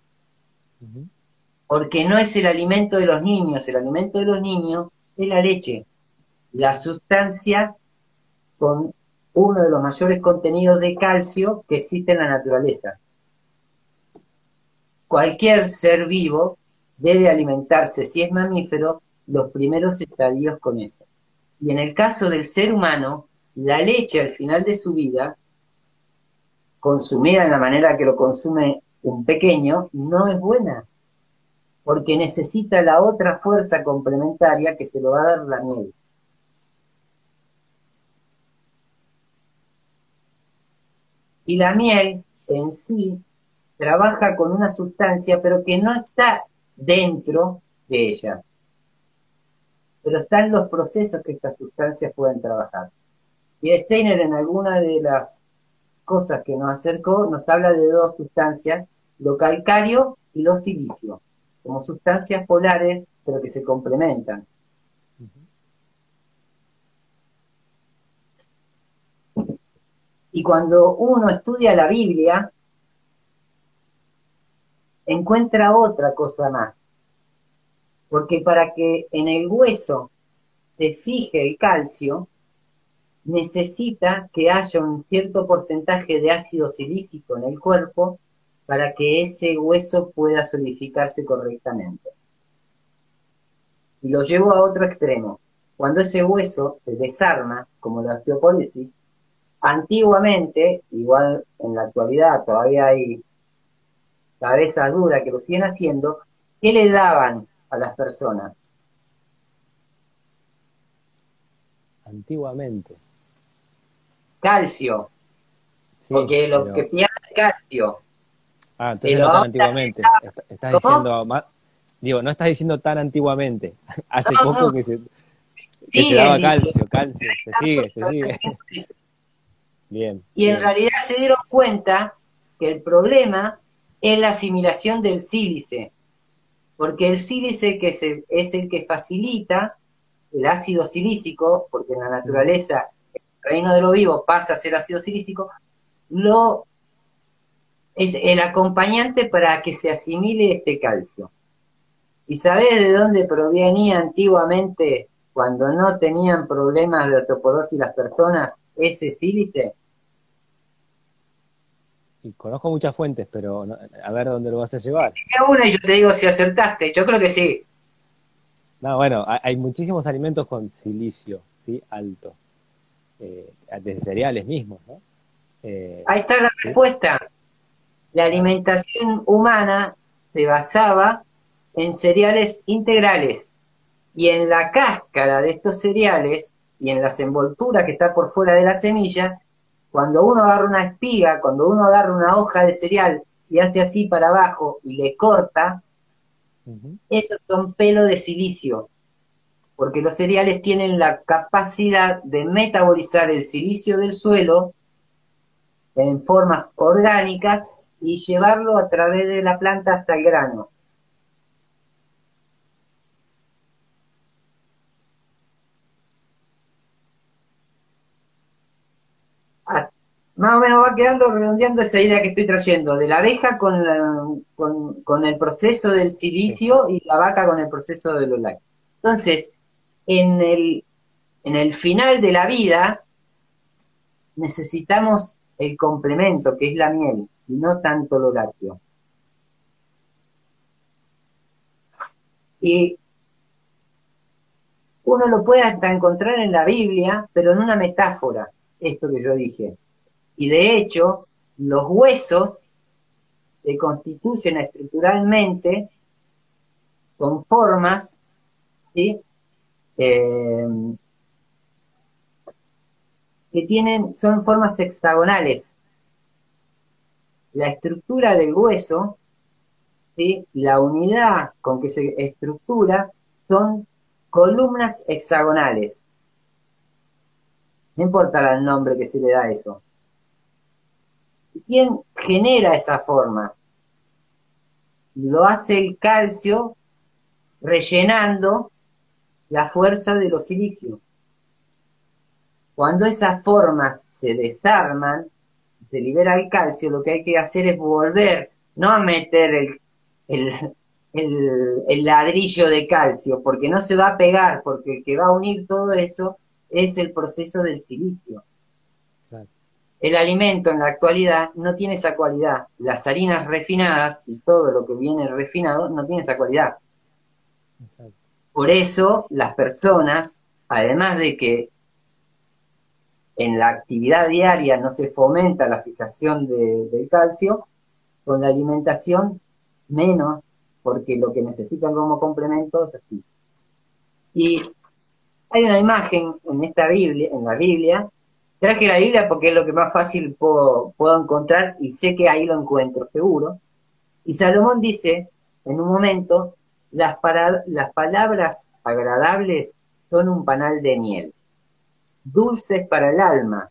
Porque no es el alimento de los niños, el alimento de los niños es la leche, la sustancia con uno de los mayores contenidos de calcio que existe en la naturaleza. Cualquier ser vivo debe alimentarse, si es mamífero, los primeros estadios con eso. Y en el caso del ser humano, la leche al final de su vida, consumida en la manera que lo consume un pequeño, no es buena, porque necesita la otra fuerza complementaria que se lo va a dar la miel. Y la miel en sí trabaja con una sustancia, pero que no está dentro de ella pero están los procesos que estas sustancias pueden trabajar. Y Steiner en alguna de las cosas que nos acercó nos habla de dos sustancias, lo calcario y lo silicio, como sustancias polares, pero que se complementan. Y cuando uno estudia la Biblia, encuentra otra cosa más porque para que en el hueso se fije el calcio, necesita que haya un cierto porcentaje de ácido silícico en el cuerpo para que ese hueso pueda solidificarse correctamente. Y lo llevo a otro extremo. Cuando ese hueso se desarma, como la osteoporosis, antiguamente, igual en la actualidad todavía hay cabeza dura que lo siguen haciendo, ¿qué le daban a las personas? Antiguamente. Calcio. porque lo que pierden calcio. Ah, entonces no tan antiguamente. estás diciendo digo, no estás diciendo tan antiguamente. (laughs) Hace poco que se, se daba calcio, calcio. Se sigue, se sigue. Bien. Y en realidad se dieron cuenta que el problema es la asimilación del sílice, porque el sílice que es el, es el que facilita el ácido silícico, porque en la naturaleza el reino de lo vivo pasa a ser ácido silícico, lo es el acompañante para que se asimile este calcio. ¿Y sabés de dónde provenía antiguamente, cuando no tenían problemas de osteoporosis las personas, ese sílice? Y conozco muchas fuentes, pero a ver dónde lo vas a llevar. Una y yo te digo si acertaste, yo creo que sí. No, bueno, hay muchísimos alimentos con silicio, ¿sí? Alto. Eh, desde cereales mismos, ¿no? Eh, Ahí está la respuesta. La alimentación humana se basaba en cereales integrales y en la cáscara de estos cereales y en las envolturas que está por fuera de la semilla, cuando uno agarra una espiga, cuando uno agarra una hoja de cereal y hace así para abajo y le corta, esos son pelos de silicio, porque los cereales tienen la capacidad de metabolizar el silicio del suelo en formas orgánicas y llevarlo a través de la planta hasta el grano. Más o menos va quedando redondeando esa idea que estoy trayendo, de la abeja con, con, el proceso del silicio y la vaca con el proceso de los lácteos. Entonces, en el, en el final de la vida necesitamos el complemento, que es la miel, y no tanto lo lácteo. Y uno lo puede hasta encontrar en la Biblia, pero en una metáfora, esto que yo dije. Y de hecho, los huesos se constituyen estructuralmente con formas. Eh, que tienen, son formas hexagonales. La estructura del hueso, ¿sí? la unidad con que se estructura, son columnas hexagonales. No importa el nombre que se le da a eso. ¿Quién genera esa forma? Lo hace el calcio rellenando la fuerza de los silicios. Cuando esas formas se desarman, se libera el calcio, lo que hay que hacer es volver, no a meter el, el, ladrillo de calcio, porque no se va a pegar, porque el que va a unir todo eso es el proceso del silicio. El alimento en la actualidad no tiene esa cualidad. Las harinas refinadas y todo lo que viene refinado no tiene esa cualidad. Por eso las personas, además de que en la actividad diaria no se fomenta la fijación del calcio, con la alimentación menos, porque lo que necesitan como complemento es así. Y hay una imagen en esta Biblia, en la Biblia, traje la Biblia porque es lo que más fácil puedo, puedo encontrar y sé que ahí lo encuentro seguro. Y Salomón dice en un momento, las, las palabras agradables son un panal de miel dulces para el alma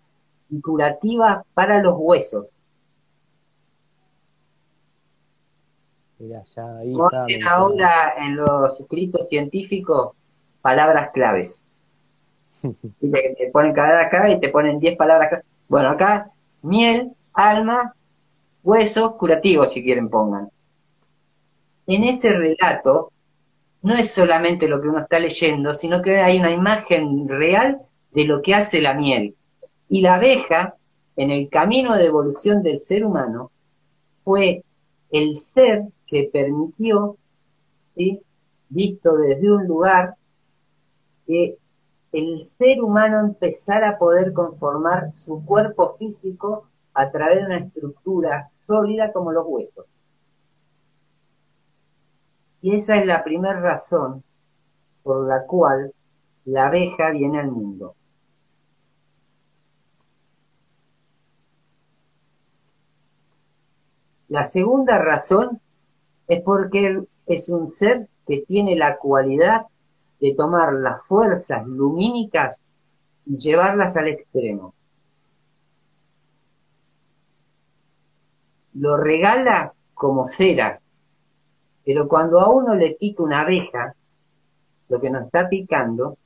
y curativas para los huesos. Mira, ya ahí está, ahora en los escritos científicos palabras claves. Te ponen cada acá y te ponen 10 palabras claves. Bueno, acá miel, alma, huesos, curativos si quieren pongan. En ese relato no es solamente lo que uno está leyendo, sino que hay una imagen real de lo que hace la miel. Y la abeja, en el camino de evolución del ser humano, fue el ser que permitió, visto desde un lugar, que el ser humano empezara a poder conformar su cuerpo físico a través de una estructura sólida como los huesos. Y esa es la primera razón por la cual la abeja viene al mundo. La segunda razón es porque es un ser que tiene la cualidad de tomar las fuerzas lumínicas y llevarlas al extremo. Lo regala como cera, pero cuando a uno le pica una abeja, lo que nos está picando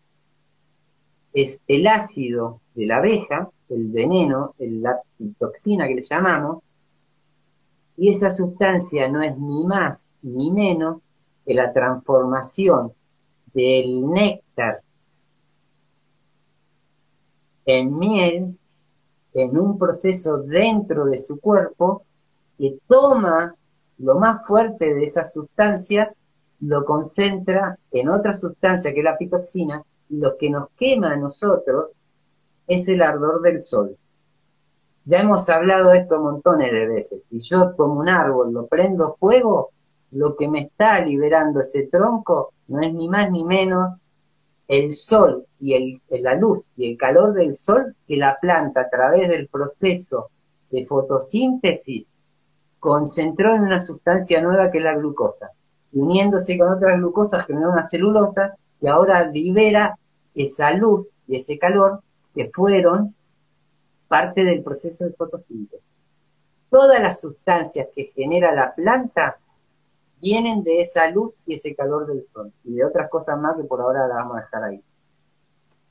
es el ácido de la abeja, el veneno, la toxina que le llamamos, y esa sustancia no es ni más ni menos que la transformación del néctar en miel en un proceso dentro de su cuerpo que toma lo más fuerte de esas sustancias, lo concentra en otra sustancia que es la pitoxina, y lo que nos quema a nosotros es el ardor del sol. Ya hemos hablado de esto montones de veces. Si yo como un árbol lo prendo fuego, lo que me está liberando ese tronco no es ni más ni menos el sol y el, la luz y el calor del sol que la planta a través del proceso de fotosíntesis concentró en una sustancia nueva que es la glucosa. Uniéndose con otras glucosas generó una celulosa que ahora libera esa luz y ese calor que fueron parte del proceso de fotosíntesis. Todas las sustancias que genera la planta vienen de esa luz y ese calor del sol y de otras cosas más que por ahora las vamos a dejar ahí.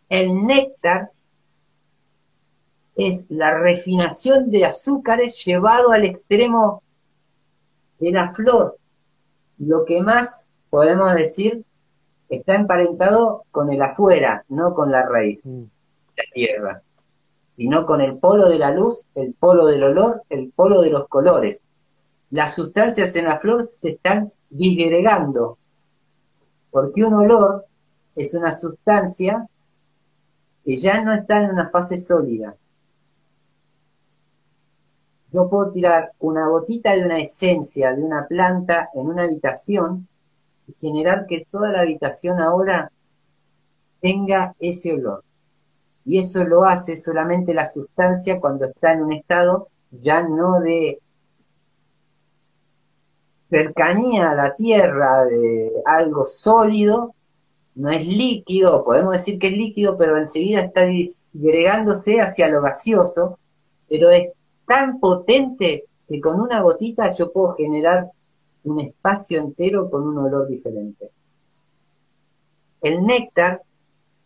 El néctar es la refinación de azúcares llevado al extremo de la flor. Lo que más podemos decir está emparentado con el afuera, no con la raíz, mm. la tierra, sino con el polo de la luz, el polo del olor, el polo de los colores las sustancias en la flor se están disgregando, porque un olor es una sustancia que ya no está en una fase sólida. Yo puedo tirar una gotita de una esencia de una planta en una habitación y generar que toda la habitación ahora tenga ese olor. Y eso lo hace solamente la sustancia cuando está en un estado ya no de cercanía a la Tierra de algo sólido, no es líquido, podemos decir que es líquido, pero enseguida está disgregándose hacia lo gaseoso, pero es tan potente que con una gotita yo puedo generar un espacio entero con un olor diferente. El néctar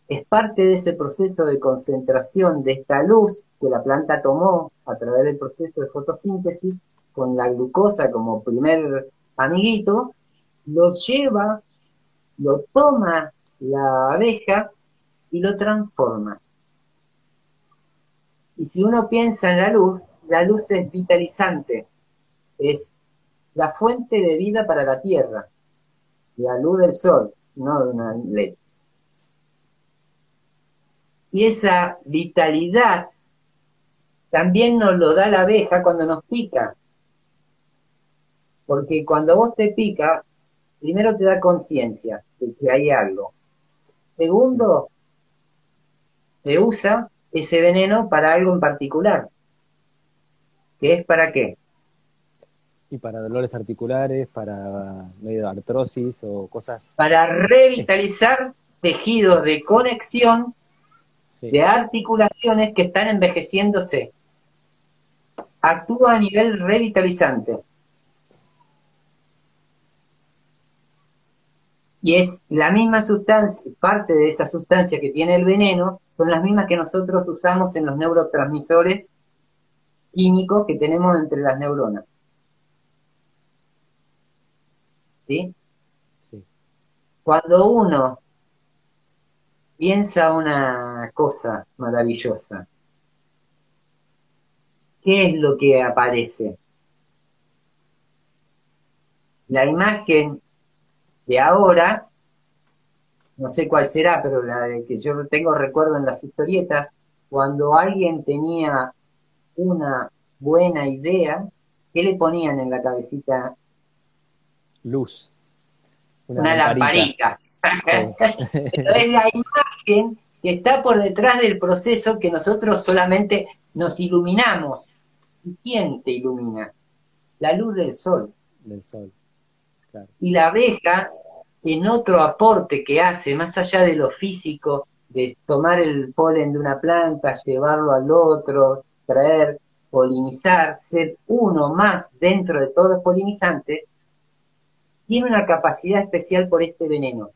es parte de ese proceso de concentración de esta luz que la planta tomó a través del proceso de fotosíntesis con la glucosa como primer amiguito, lo lleva, lo toma la abeja y lo transforma. Y si uno piensa en la luz, la luz es vitalizante, es la fuente de vida para la tierra, la luz del sol, no de una LED. Y esa vitalidad también nos lo da la abeja cuando nos pica. Porque cuando vos te pica, primero te da conciencia de que hay algo. Segundo, se usa ese veneno para algo en particular. ¿Qué es para qué? Y para dolores articulares, para medio artrosis o cosas. Para revitalizar tejidos de conexión de articulaciones que están envejeciéndose. Actúa a nivel revitalizante. Y es la misma sustancia, parte de esa sustancia que tiene el veneno, son las mismas que nosotros usamos en los neurotransmisores químicos que tenemos entre las neuronas. ¿Sí? sí. Cuando uno piensa una cosa maravillosa, ¿qué es lo que aparece? La imagen de ahora, no sé cuál será, pero la de que yo tengo recuerdo en las historietas, cuando alguien tenía una buena idea, ¿qué le ponían en la cabecita? Luz. una, lamparita. (laughs) es la imagen que está por detrás del proceso que nosotros solamente nos iluminamos. ¿Y quién te ilumina? La luz del sol. Del sol. Y la abeja, en otro aporte que hace, más allá de lo físico, de tomar el polen de una planta, llevarlo al otro, traer, polinizar, ser uno más dentro de todos los polinizantes, tiene una capacidad especial por este veneno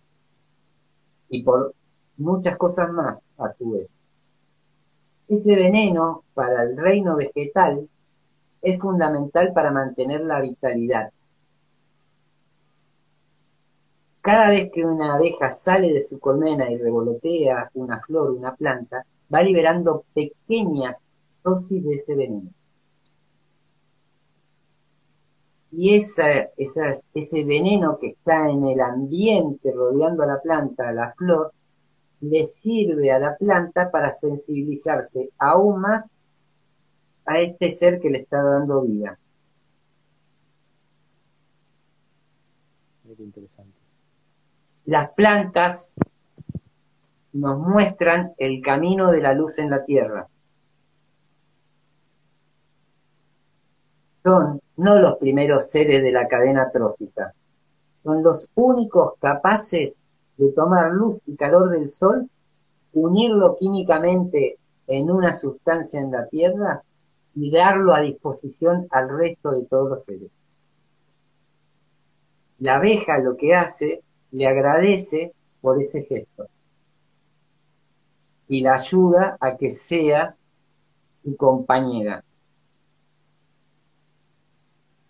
y por muchas cosas más a su vez. Ese veneno para el reino vegetal es fundamental para mantener la vitalidad. Cada vez que una abeja sale de su colmena y revolotea una flor, una planta, va liberando pequeñas dosis de ese veneno. y esa, ese veneno que está en el ambiente rodeando a la planta, a la flor, le sirve a la planta para sensibilizarse aún más a este ser que le está dando vida. Las plantas nos muestran el camino de la luz en la tierra. Son no los primeros seres de la cadena trófica. Son los únicos capaces de tomar luz y calor del sol, unirlo químicamente en una sustancia en la Tierra y darlo a disposición al resto de todos los seres. La abeja lo que hace, le agradece por ese gesto y la ayuda a que sea su compañera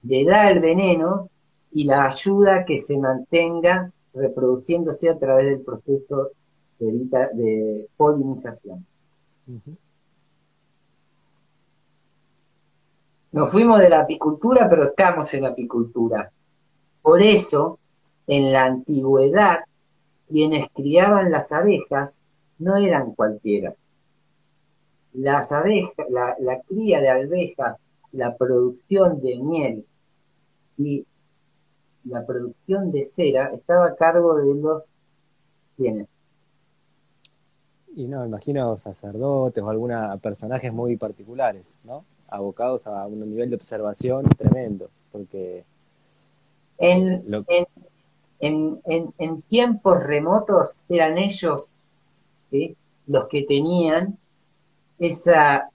le da el veneno y la ayuda a que se mantenga reproduciéndose a través del proceso de, polinización. Nos fuimos de la apicultura, pero estamos en la apicultura. Por eso, en la antigüedad, quienes criaban las abejas no eran cualquiera. Las abejas, la cría de abejas, la producción de miel y la producción de cera estaba a cargo de los quienes. Y no, imagino sacerdotes o algunos personajes muy particulares, ¿no? Abocados a un nivel de observación tremendo, porque... En, en, en, tiempos remotos eran ellos los que tenían esa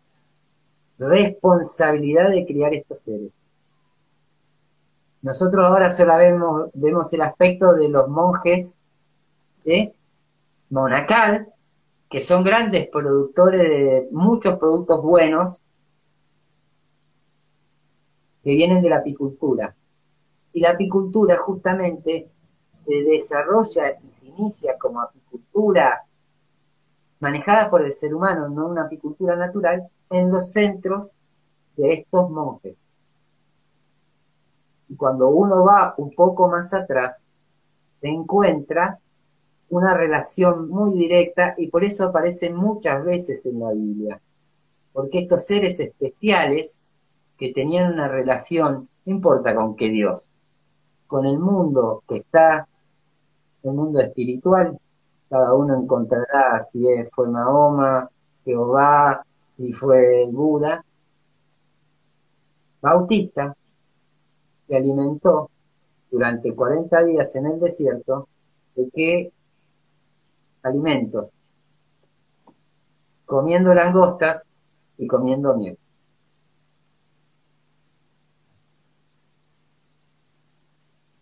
responsabilidad de criar estos seres. Nosotros ahora solo vemos, vemos el aspecto de los monjes Monacal, que son grandes productores de muchos productos buenos que vienen de la apicultura. Y la apicultura justamente se desarrolla y se inicia como apicultura manejada por el ser humano, no una apicultura natural, en los centros de estos monjes. Y cuando uno va un poco más atrás, se encuentra una relación muy directa y por eso aparece muchas veces en la Biblia. Porque estos seres especiales que tenían una relación, no importa con qué Dios, con el mundo que está, el mundo espiritual, cada uno encontrará si fue Mahoma, Jehová, si fue el Buda. Bautista se alimentó durante 40 días en el desierto de qué alimentos, comiendo langostas y comiendo miel.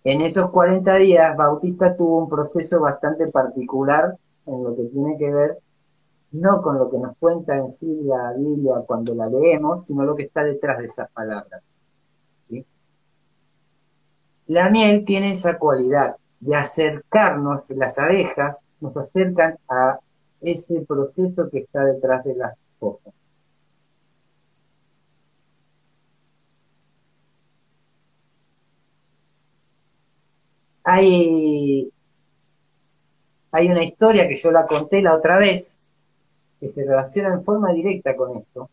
En esos 40 días, Bautista tuvo un proceso bastante particular en lo que tiene que ver no con lo que nos cuenta en sí la Biblia cuando la leemos, sino lo que está detrás de esas palabras. La miel tiene esa cualidad de acercarnos, las abejas nos acercan a ese proceso que está detrás de las cosas. Hay, hay una historia que yo la conté la otra vez, que se relaciona en forma directa con esto,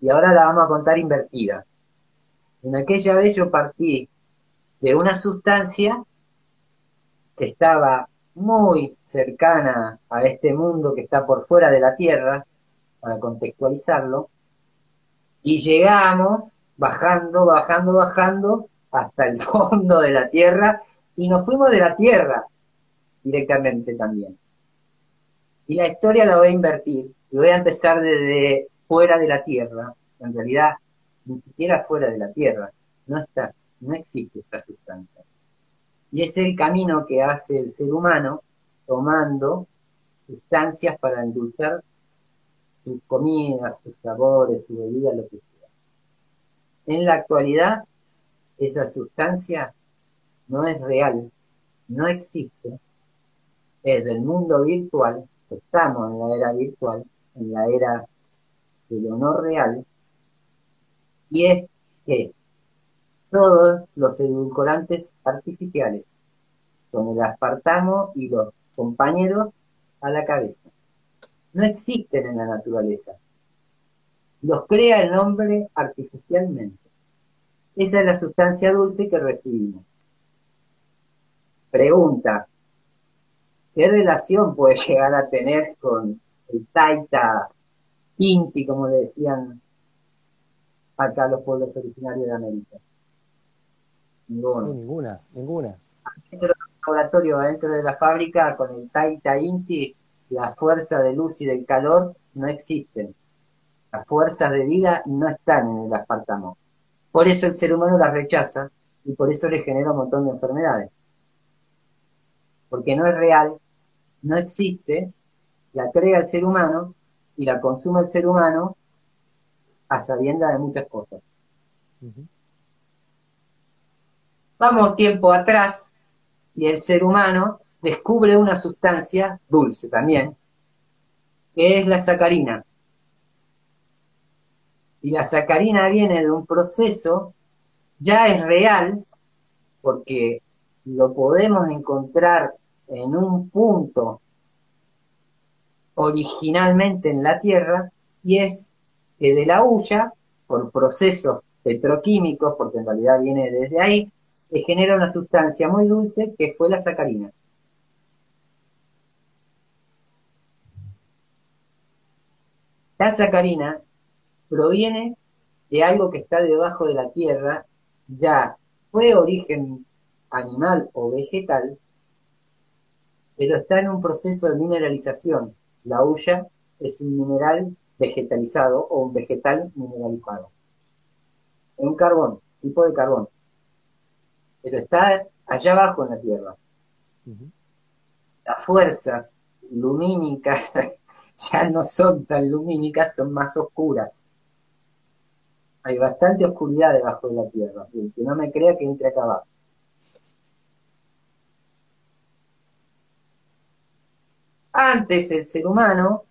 y ahora la vamos a contar invertida. En aquella vez yo partí de una sustancia que estaba muy cercana a este mundo que está por fuera de la Tierra, para contextualizarlo, y llegamos bajando, bajando, bajando hasta el (laughs) fondo de la Tierra y nos fuimos de la Tierra directamente también. Y la historia la voy a invertir y voy a empezar desde fuera de la Tierra, en realidad ni siquiera fuera de la Tierra, no está, no existe esta sustancia. Y es el camino que hace el ser humano tomando sustancias para endulzar sus comidas, sus sabores, su bebida, lo que sea. En la actualidad, esa sustancia no es real, no existe, es del mundo virtual, estamos en la era virtual, en la era de lo no real, y es que todos los edulcorantes artificiales, con el aspartamo y los compañeros a la cabeza, no existen en la naturaleza. Los crea el hombre artificialmente. Esa es la sustancia dulce que recibimos. Pregunta, ¿qué relación puede llegar a tener con el taita inti, como le decían acá los pueblos originarios de América? Ninguna. ninguna, ninguna. Dentro del laboratorio, adentro de la fábrica, con el taita inti, la fuerza de luz y del calor no existen. Las fuerzas de vida no están en el aspartamo. Por eso el ser humano las rechaza y por eso le genera un montón de enfermedades. Porque no es real, no existe, la crea el ser humano y la consume el ser humano a sabienda de muchas cosas. Vamos tiempo atrás y el ser humano descubre una sustancia dulce también, que es la sacarina. Y la sacarina viene de un proceso, ya es real, porque lo podemos encontrar en un punto originalmente en la Tierra, y es que de la hulla, por procesos petroquímicos, porque en realidad viene desde ahí, se genera una sustancia muy dulce que fue la sacarina. La sacarina proviene de algo que está debajo de la tierra, ya fue origen animal o vegetal, pero está en un proceso de mineralización. La hulla es un mineral vegetalizado o un vegetal mineralizado. Es un carbón, tipo de carbón, pero está allá abajo en la tierra. Las fuerzas lumínicas (laughs) ya no son tan lumínicas, son más oscuras. Hay bastante oscuridad debajo de la Tierra. Que no me crea que entre acá abajo. Antes el ser humano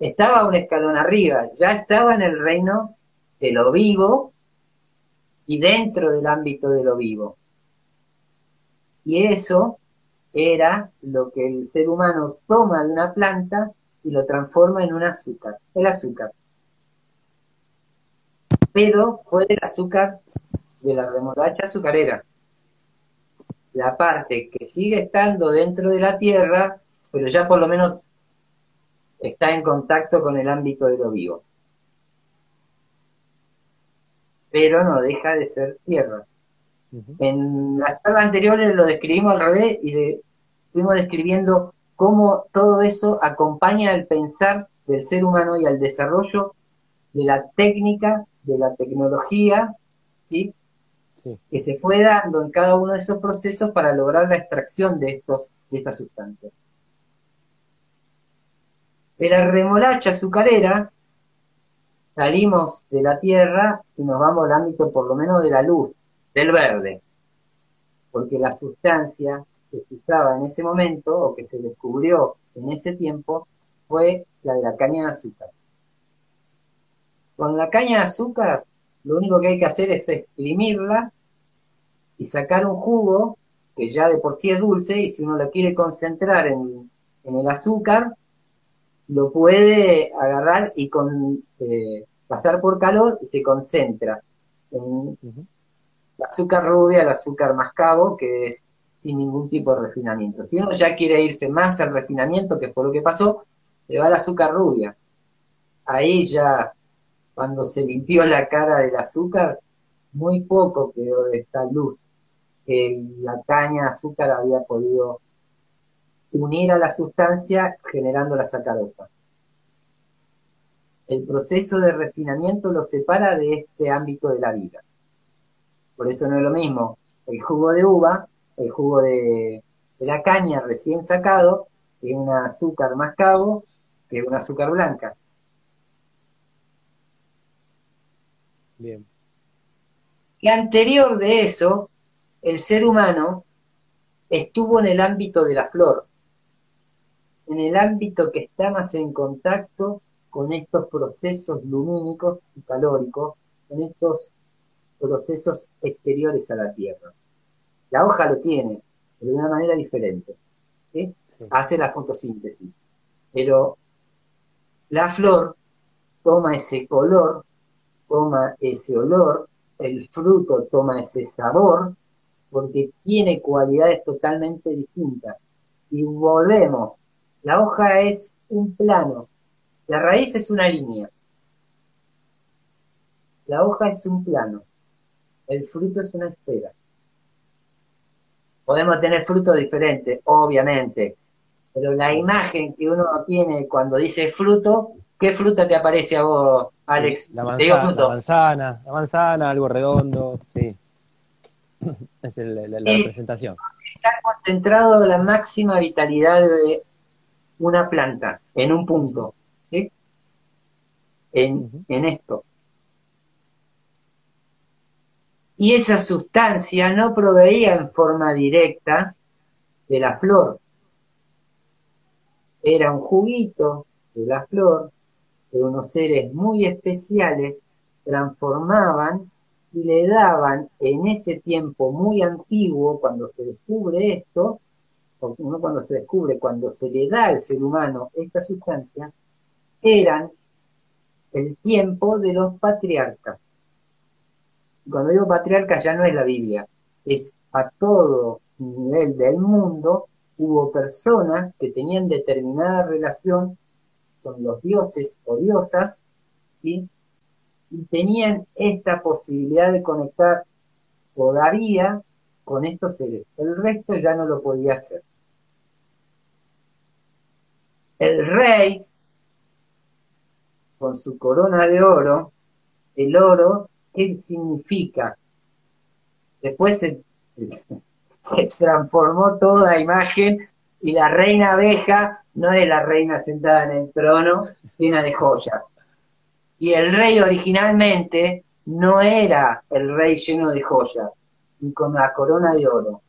estaba un escalón arriba, ya estaba en el reino de lo vivo y dentro del ámbito de lo vivo. Y eso era lo que el ser humano toma de una planta y lo transforma en un azúcar, el azúcar. Pero fue el azúcar de la remolacha azucarera. La parte que sigue estando dentro de la tierra, pero ya por lo menos está en contacto con el ámbito de lo vivo. Pero no deja de ser tierra. En las charlas anteriores lo describimos al revés y fuimos describiendo cómo todo eso acompaña al pensar del ser humano y al desarrollo de la técnica, de la tecnología, ¿sí? que se fue dando en cada uno de esos procesos para lograr la extracción de, estos, de estas sustancias. De la remolacha azucarera salimos de la tierra y nos vamos al ámbito por lo menos de la luz, del verde, porque la sustancia que se usaba en ese momento o que se descubrió en ese tiempo fue la de la caña de azúcar. Con la caña de azúcar lo único que hay que hacer es exprimirla y sacar un jugo que ya de por sí es dulce y si uno lo quiere concentrar en, el azúcar, lo puede agarrar y con, eh, pasar por calor y se concentra en el azúcar rubia, el azúcar mascabo, que es sin ningún tipo de refinamiento. Si uno ya quiere irse más al refinamiento, que fue lo que pasó, le va el azúcar rubia. Ahí ya, cuando se limpió la cara del azúcar, muy poco quedó de esta luz que la caña de azúcar había podido unir a la sustancia generando la sacarosa. El proceso de refinamiento lo separa de este ámbito de la vida. Por eso no es lo mismo el jugo de uva, el jugo de, la caña recién sacado, que un azúcar mascabo, que un azúcar blanca. Bien. Y anterior de eso, el ser humano estuvo en el ámbito de la flor, en el ámbito que está más en contacto con estos procesos lumínicos y calóricos, con estos procesos exteriores a la Tierra. La hoja lo tiene, pero de una manera diferente. Hace la fotosíntesis. Pero la flor toma ese color, toma ese olor, el fruto toma ese sabor, porque tiene cualidades totalmente distintas. Y volvemos, la hoja es un plano, la raíz es una línea, la hoja es un plano, el fruto es una esfera. Podemos tener frutos diferentes, obviamente, pero la imagen que uno tiene cuando dice fruto, ¿qué fruta te aparece a vos, Alex? La manzana, la manzana, la manzana, algo redondo, sí. (coughs) es la, representación. Está concentrado la máxima vitalidad de una planta en un punto, ¿sí? en, en esto. y esa sustancia no proveía en forma directa de la flor. Era un juguito de la flor que unos seres muy especiales transformaban y le daban en ese tiempo muy antiguo, cuando se descubre esto, no cuando se descubre, cuando se le da al ser humano esta sustancia, eran el tiempo de los patriarcas. Cuando digo patriarca ya no es la Biblia, es a todo nivel del mundo hubo personas que tenían determinada relación con los dioses o diosas y tenían esta posibilidad de conectar todavía con estos seres. El resto ya no lo podía hacer. El rey, con su corona de oro, el oro qué significa. Después se, (laughs) transformó toda imagen y la reina abeja no es la reina sentada en el trono llena de joyas. Y el rey originalmente no era el rey lleno de joyas, ni con la corona de oro.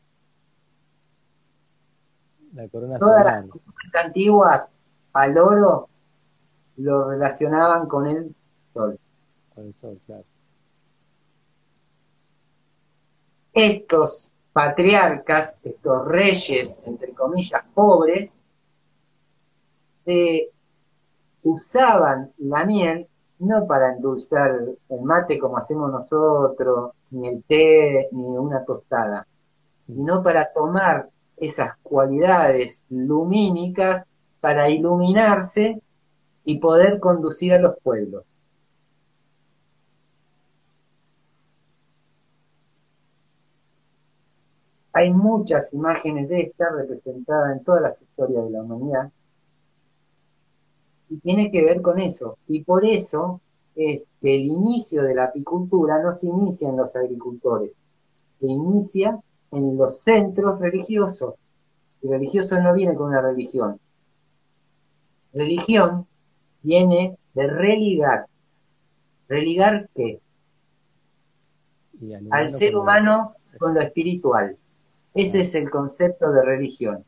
Todas las antiguas al oro lo relacionaban con el sol. Con el sol, claro. estos patriarcas, estos reyes, entre comillas, pobres, eh, usaban la miel no para endulzar el mate como hacemos nosotros, ni el té, ni una tostada, sino para tomar esas cualidades lumínicas para iluminarse y poder conducir a los pueblos. Hay muchas imágenes de esta representadas en todas las historias de la humanidad. Y tiene que ver con eso. Y por eso es que el inicio de la apicultura no se inicia en los agricultores, se inicia en los centros religiosos. Y religioso no viene con una religión. Religión viene de religar. ¿Religar qué? Al ser humano con lo espiritual. Ese es el concepto de religión.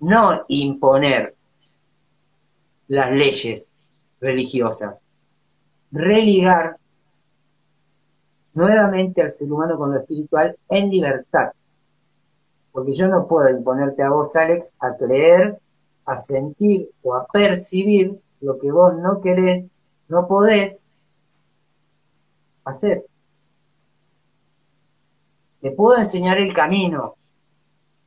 No imponer las leyes religiosas. Religar nuevamente al ser humano con lo espiritual en libertad. Porque yo no puedo imponerte a vos, Alex, a creer, a sentir o a percibir lo que vos no querés, no podés hacer. Te puedo enseñar el camino,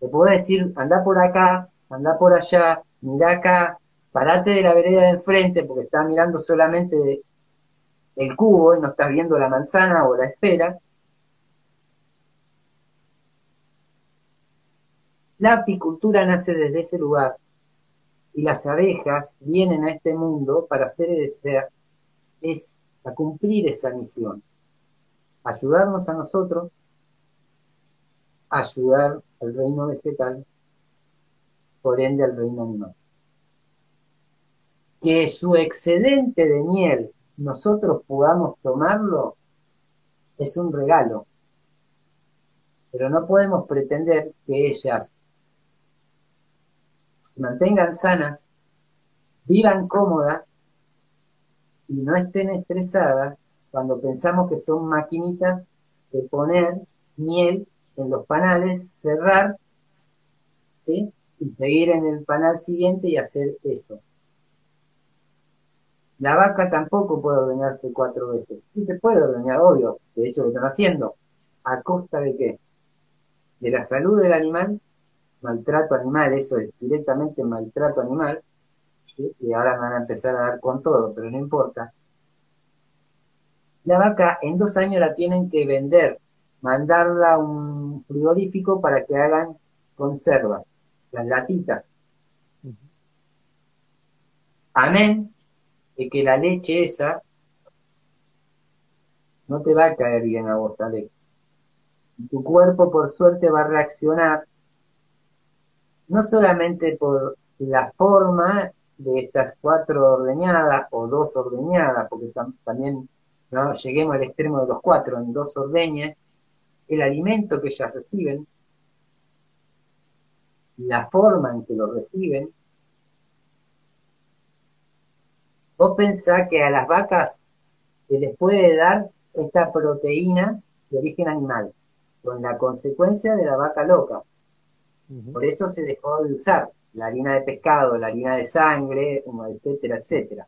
Te puedo decir, anda por acá, anda por allá, mira acá, parate de la vereda de enfrente porque estás mirando solamente el cubo y no estás viendo la manzana o la esfera. La apicultura nace desde ese lugar y las abejas vienen a este mundo para hacer desear, es a cumplir esa misión, ayudarnos a nosotros, ayudar al reino vegetal, por ende al reino animal. Que su excedente de miel nosotros podamos tomarlo es un regalo, pero no podemos pretender que ellas mantengan sanas, vivan cómodas y no estén estresadas cuando pensamos que son maquinitas de poner miel en los panales, cerrar y seguir en el panal siguiente y hacer eso. La vaca tampoco puede ordeñarse cuatro veces. Sí se puede ordeñar, obvio. De hecho, lo están haciendo. ¿A costa de qué? De la salud del animal maltrato animal, eso es directamente maltrato animal, y ahora van a empezar a dar con todo, pero no importa. La vaca en dos años la tienen que vender, mandarla a un frigorífico para que hagan conservas, las latitas. Amén de que la leche esa no te va a caer bien a vos, Alex. Tu cuerpo, por suerte, va a reaccionar no solamente por la forma de estas cuatro ordeñadas o dos ordeñadas, porque también no lleguemos al extremo de los cuatro en dos ordeñas, el alimento que ellas reciben, la forma en que lo reciben. Vos pensás que a las vacas se les puede dar esta proteína de origen animal, con la consecuencia de la vaca loca. Por eso se dejó de usar la harina de pescado, la harina de sangre, etcétera, etcétera.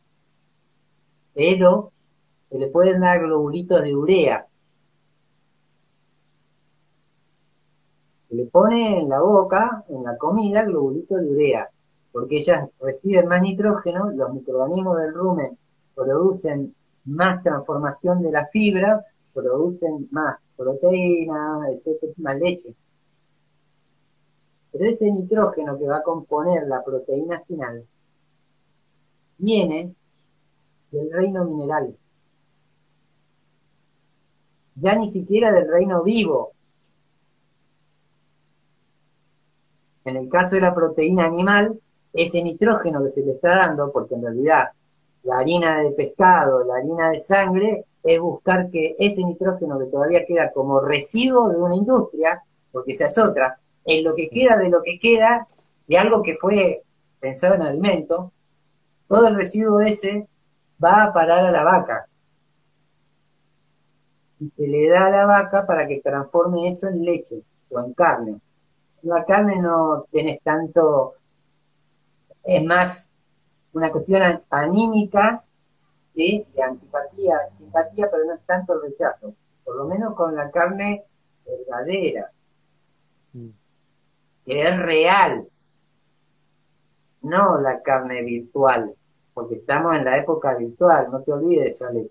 Pero se le pueden dar globulitos de urea. Le pone en la boca, en la comida, globulitos de urea, porque ellas reciben más nitrógeno, los microorganismos del rumen producen más transformación de la fibra, producen más proteína, etcétera, más leche. Pero ese nitrógeno que va a componer la proteína final viene del reino mineral. Ya ni siquiera del reino vivo. En el caso de la proteína animal, ese nitrógeno que se le está dando, porque en realidad la harina de pescado, la harina de sangre, es buscar que ese nitrógeno que todavía queda como residuo de una industria, porque esa es otra, en lo que queda de lo que queda de algo que fue pensado en alimento, todo el residuo ese va a parar a la vaca. Y se le da a la vaca para que transforme eso en leche o en carne. La carne no tiene tanto, es más una cuestión anímica de antipatía, simpatía, pero no es tanto el rechazo. Por lo menos con la carne verdadera. Mm. Que es real, no la carne virtual, porque estamos en la época virtual, no te olvides, Alex.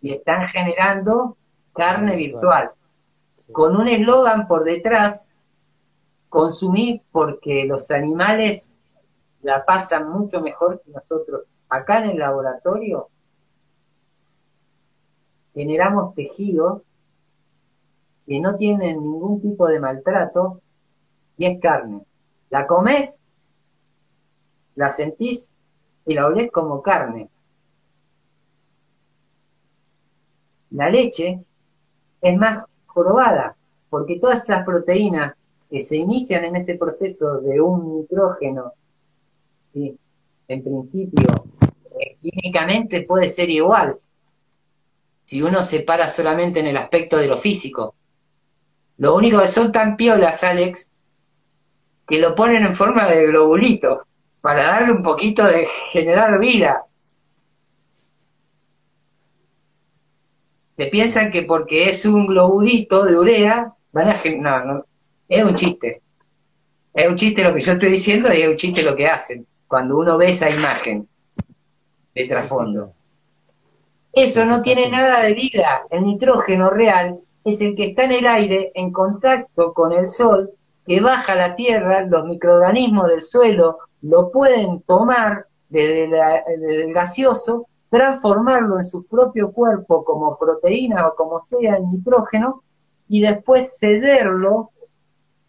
Y están generando carne virtual, con un eslogan por detrás, consumir porque los animales la pasan mucho mejor si nosotros, acá en el laboratorio, generamos tejidos que no tienen ningún tipo de maltrato y es carne. La comes, la sentís y la olés como carne. La leche es más jorobada, porque todas esas proteínas que se inician en ese proceso de un nitrógeno, en principio, eh, químicamente puede ser igual, si uno se para solamente en el aspecto de lo físico. Lo único que son tan piolas, Alex, que lo ponen en forma de globulito para darle un poquito de generar vida. Se piensan que porque es un globulito de urea, van a no, no, es un chiste. Es un chiste lo que yo estoy diciendo y es un chiste lo que hacen cuando uno ve esa imagen de trasfondo. Eso no tiene nada de vida. El nitrógeno real es el que está en el aire en contacto con el sol, que baja a la tierra, los microorganismos del suelo lo pueden tomar desde, el gaseoso, transformarlo en su propio cuerpo como proteína o como sea el nitrógeno y después cederlo,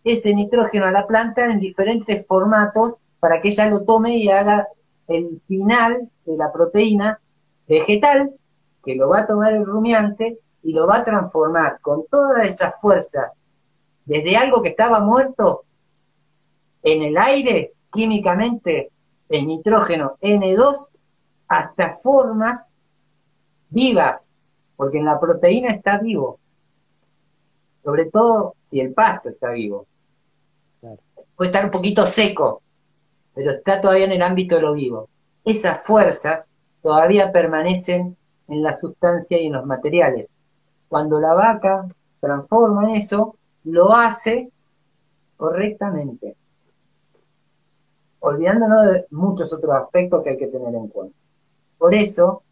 ese nitrógeno a la planta en diferentes formatos para que ella lo tome y haga el final de la proteína vegetal que lo va a tomar el rumiante y lo va a transformar con todas esas fuerzas desde algo que estaba muerto en el aire químicamente el nitrógeno N2 hasta formas vivas, porque en la proteína está vivo, sobre todo si el pasto está vivo. Puede estar un poquito seco, pero está todavía en el ámbito de lo vivo. Esas fuerzas todavía permanecen en la sustancia y en los materiales. Cuando la vaca transforma eso, lo hace correctamente, olvidándonos de muchos otros aspectos que hay que tener en cuenta. Por eso,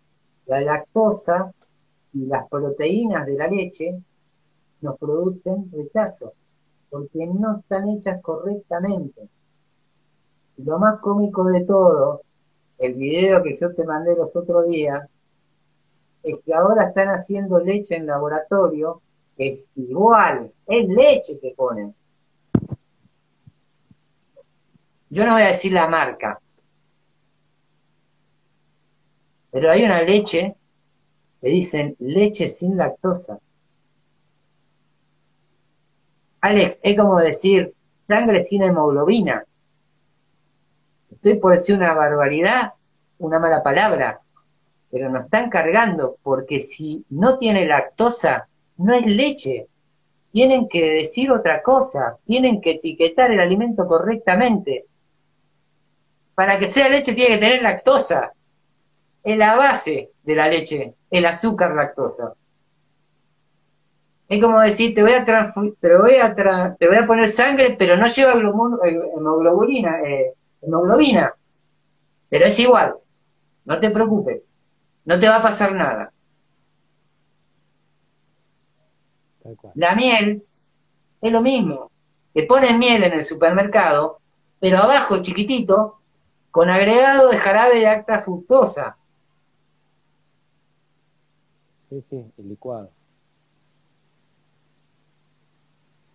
la lactosa y las proteínas de la leche nos producen rechazo, porque no están hechas correctamente. lo más cómico de todo, el video que yo te mandé los otros días, es que ahora están haciendo leche en laboratorio, es igual, es leche que ponen. Yo no voy a decir la marca, pero hay una leche que dicen leche sin lactosa. Alex, es como decir sangre sin hemoglobina. Estoy por decir una barbaridad, una mala palabra, pero nos están cargando porque si no tiene lactosa, no es leche. Tienen que decir otra cosa, tienen que etiquetar el alimento correctamente. Para que sea leche tiene que tener lactosa. Es la base de la leche, el azúcar lactosa. Es como decir, te voy a, te voy a, te voy a poner sangre, pero no lleva eh, hemoglobina, eh, hemoglobina. Pero es igual, no te preocupes no te va a pasar nada. La miel es lo mismo. Te ponen miel en el supermercado, pero abajo chiquitito, con agregado de jarabe de acta fructosa. Sí, sí, el licuado.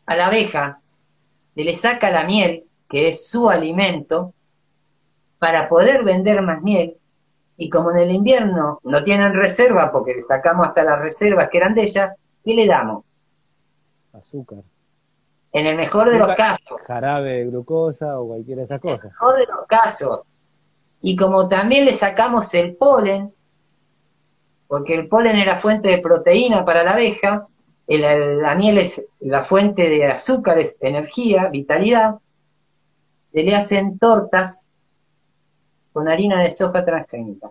A la abeja le saca la miel, que es su alimento, para poder vender más miel y como en el invierno no tienen reserva porque le sacamos hasta las reservas que eran de ella, ¿qué le damos? Azúcar. En el mejor de los casos. Jarabe, glucosa o cualquiera de esas cosas. En el mejor de los casos. Y como también le sacamos el polen, porque el polen era fuente de proteína para la abeja, la miel es la fuente de azúcares, energía, vitalidad, se le hacen tortas con harina de soja transgénica.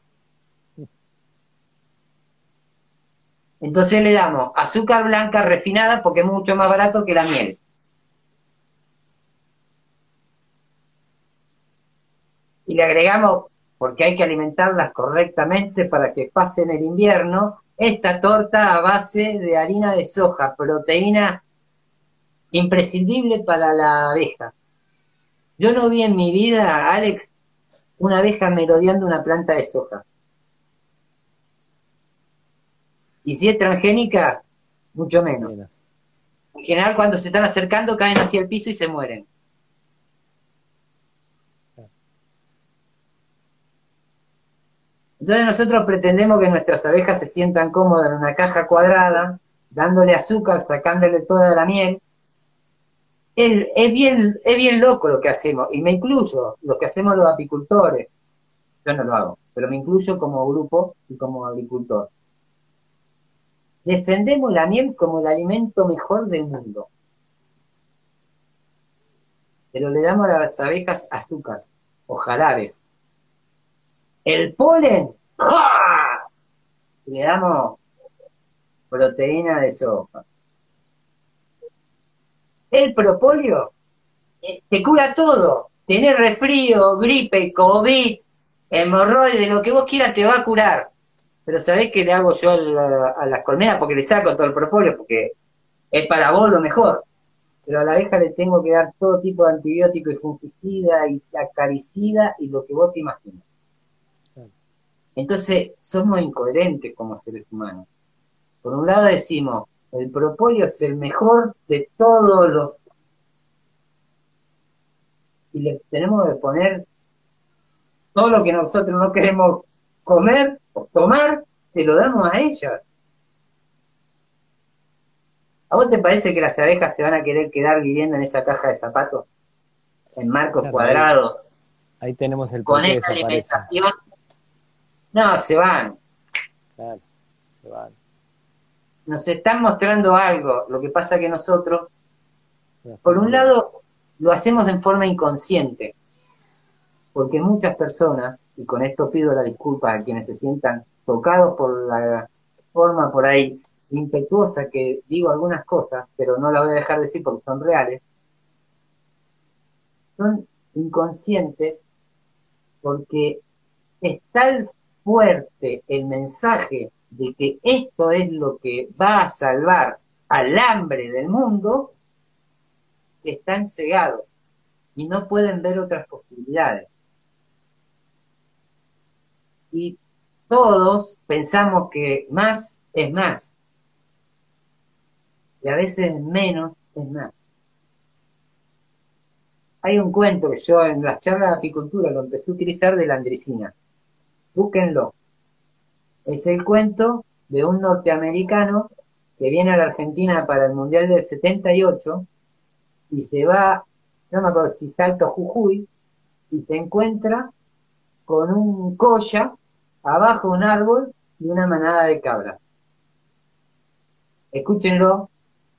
Entonces le damos azúcar blanca refinada porque es mucho más barato que la miel. Y le agregamos, porque hay que alimentarlas correctamente para que pasen el invierno, esta torta a base de harina de soja, proteína imprescindible para la abeja. Yo no vi en mi vida, Alex, una abeja merodeando una planta de soja. Y si es transgénica, mucho menos. En general, cuando se están acercando, caen hacia el piso y se mueren. Entonces nosotros pretendemos que nuestras abejas se sientan cómodas en una caja cuadrada, dándole azúcar, sacándole toda la miel, es, bien, es bien loco lo que hacemos, y me incluyo, lo que hacemos los apicultores. Yo no lo hago, pero me incluyo como grupo y como agricultor. Defendemos la miel como el alimento mejor del mundo. Pero le damos a las abejas azúcar o jarabes. El polen, le damos proteína de soja. El propóleo eh, te cura todo. Tener resfrío, gripe, COVID, hemorroides, lo que vos quieras te va a curar. Pero ¿sabés qué le hago yo a, las colmenas? Porque le saco todo el propóleo, porque es para vos lo mejor. Pero a la abeja le tengo que dar todo tipo de antibiótico y fungicida y acaricida y lo que vos te imaginas. Entonces, somos incoherentes como seres humanos. Por un lado decimos, el propóleo es el mejor de todos los... Y le tenemos que poner todo lo que nosotros no queremos comer o tomar, se lo damos a ellas. ¿A vos te parece que las abejas se van a querer quedar viviendo en esa caja de zapatos? En marcos cuadrados. Ahí, tenemos el Con esa alimentación. No, se van. Claro, se van. Nos están mostrando algo. Lo que pasa que nosotros, por un lado, lo hacemos en forma inconsciente. Porque muchas personas, y con esto pido la disculpa a quienes se sientan tocados por la forma por ahí impetuosa que digo algunas cosas, pero no la voy a dejar de decir porque son reales, son inconscientes porque es tal fuerte el mensaje de que esto es lo que va a salvar al hambre del mundo, están cegados y no pueden ver otras posibilidades. Y todos pensamos que más es más y a veces menos es más. Hay un cuento que yo en las charlas de apicultura lo empecé a utilizar de la andricina. Búsquenlo. Es el cuento de un norteamericano que viene a la Argentina para el Mundial del 78 y se va, no me acuerdo si salto Jujuy, y se encuentra con un colla abajo un árbol y una manada de cabras. Escúchenlo,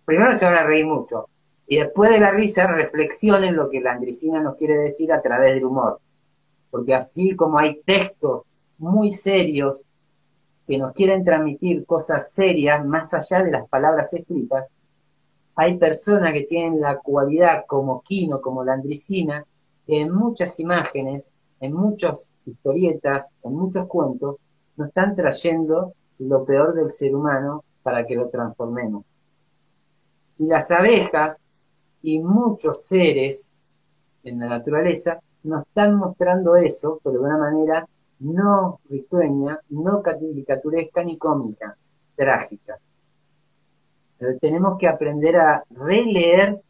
primero se van a reír mucho. Y después de la risa reflexionen lo que la andricina nos quiere decir a través del humor. Porque así como hay textos muy serios que nos quieren transmitir cosas serias más allá de las palabras escritas, hay personas que tienen la cualidad como Quino, como la andricina, que en muchas imágenes, en muchas historietas, en muchos cuentos, nos están trayendo lo peor del ser humano para que lo transformemos. Y las abejas y muchos seres en la naturaleza nos están mostrando eso, pero de una manera no risueña, no caricaturesca ni cómica, trágica. Pero tenemos que aprender a releer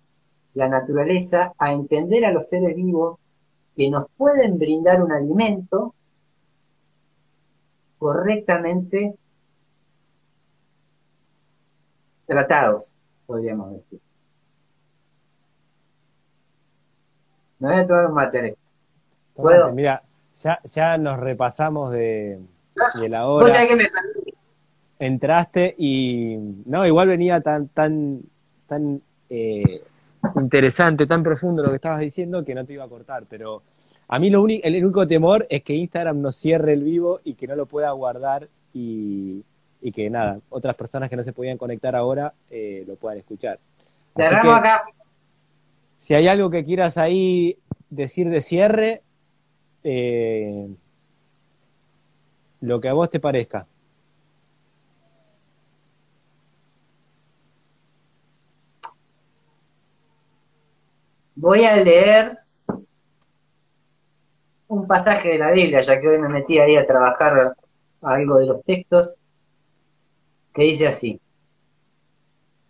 la naturaleza, a entender a los seres vivos que nos pueden brindar un alimento correctamente tratados podríamos decir. Me voy a tomar un mate. ¿Puedo? Mira, ya, ya nos repasamos de, la hora. Que me... Entraste y no, igual venía tan, tan, tan eh, interesante, tan profundo lo que estabas diciendo que no te iba a cortar, pero a mí lo único, el único temor es que Instagram nos cierre el vivo y que no lo pueda guardar y, y que nada, otras personas que no se podían conectar ahora eh, lo puedan escuchar. acá. Si hay algo que quieras ahí decir de cierre, eh, lo que a vos te parezca. Voy a leer un pasaje de la Biblia, ya que hoy me metí ahí a trabajar algo de los textos que dice así,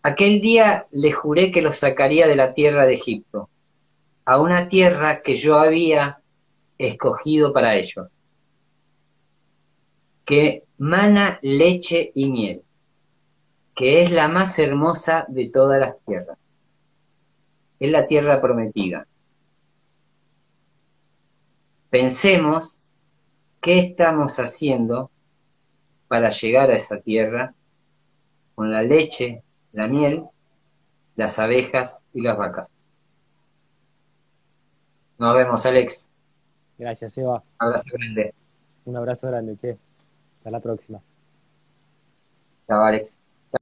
aquel día le juré que los sacaría de la tierra de Egipto, a una tierra que yo había escogido para ellos, que mana leche y miel, que es la más hermosa de todas las tierras. Es la tierra prometida. Pensemos qué estamos haciendo para llegar a esa tierra con la leche, la miel, las abejas y las vacas. Nos vemos, Alex. Gracias, Eva. Un abrazo grande. Un abrazo grande, che. Hasta la próxima. Chao, Alex.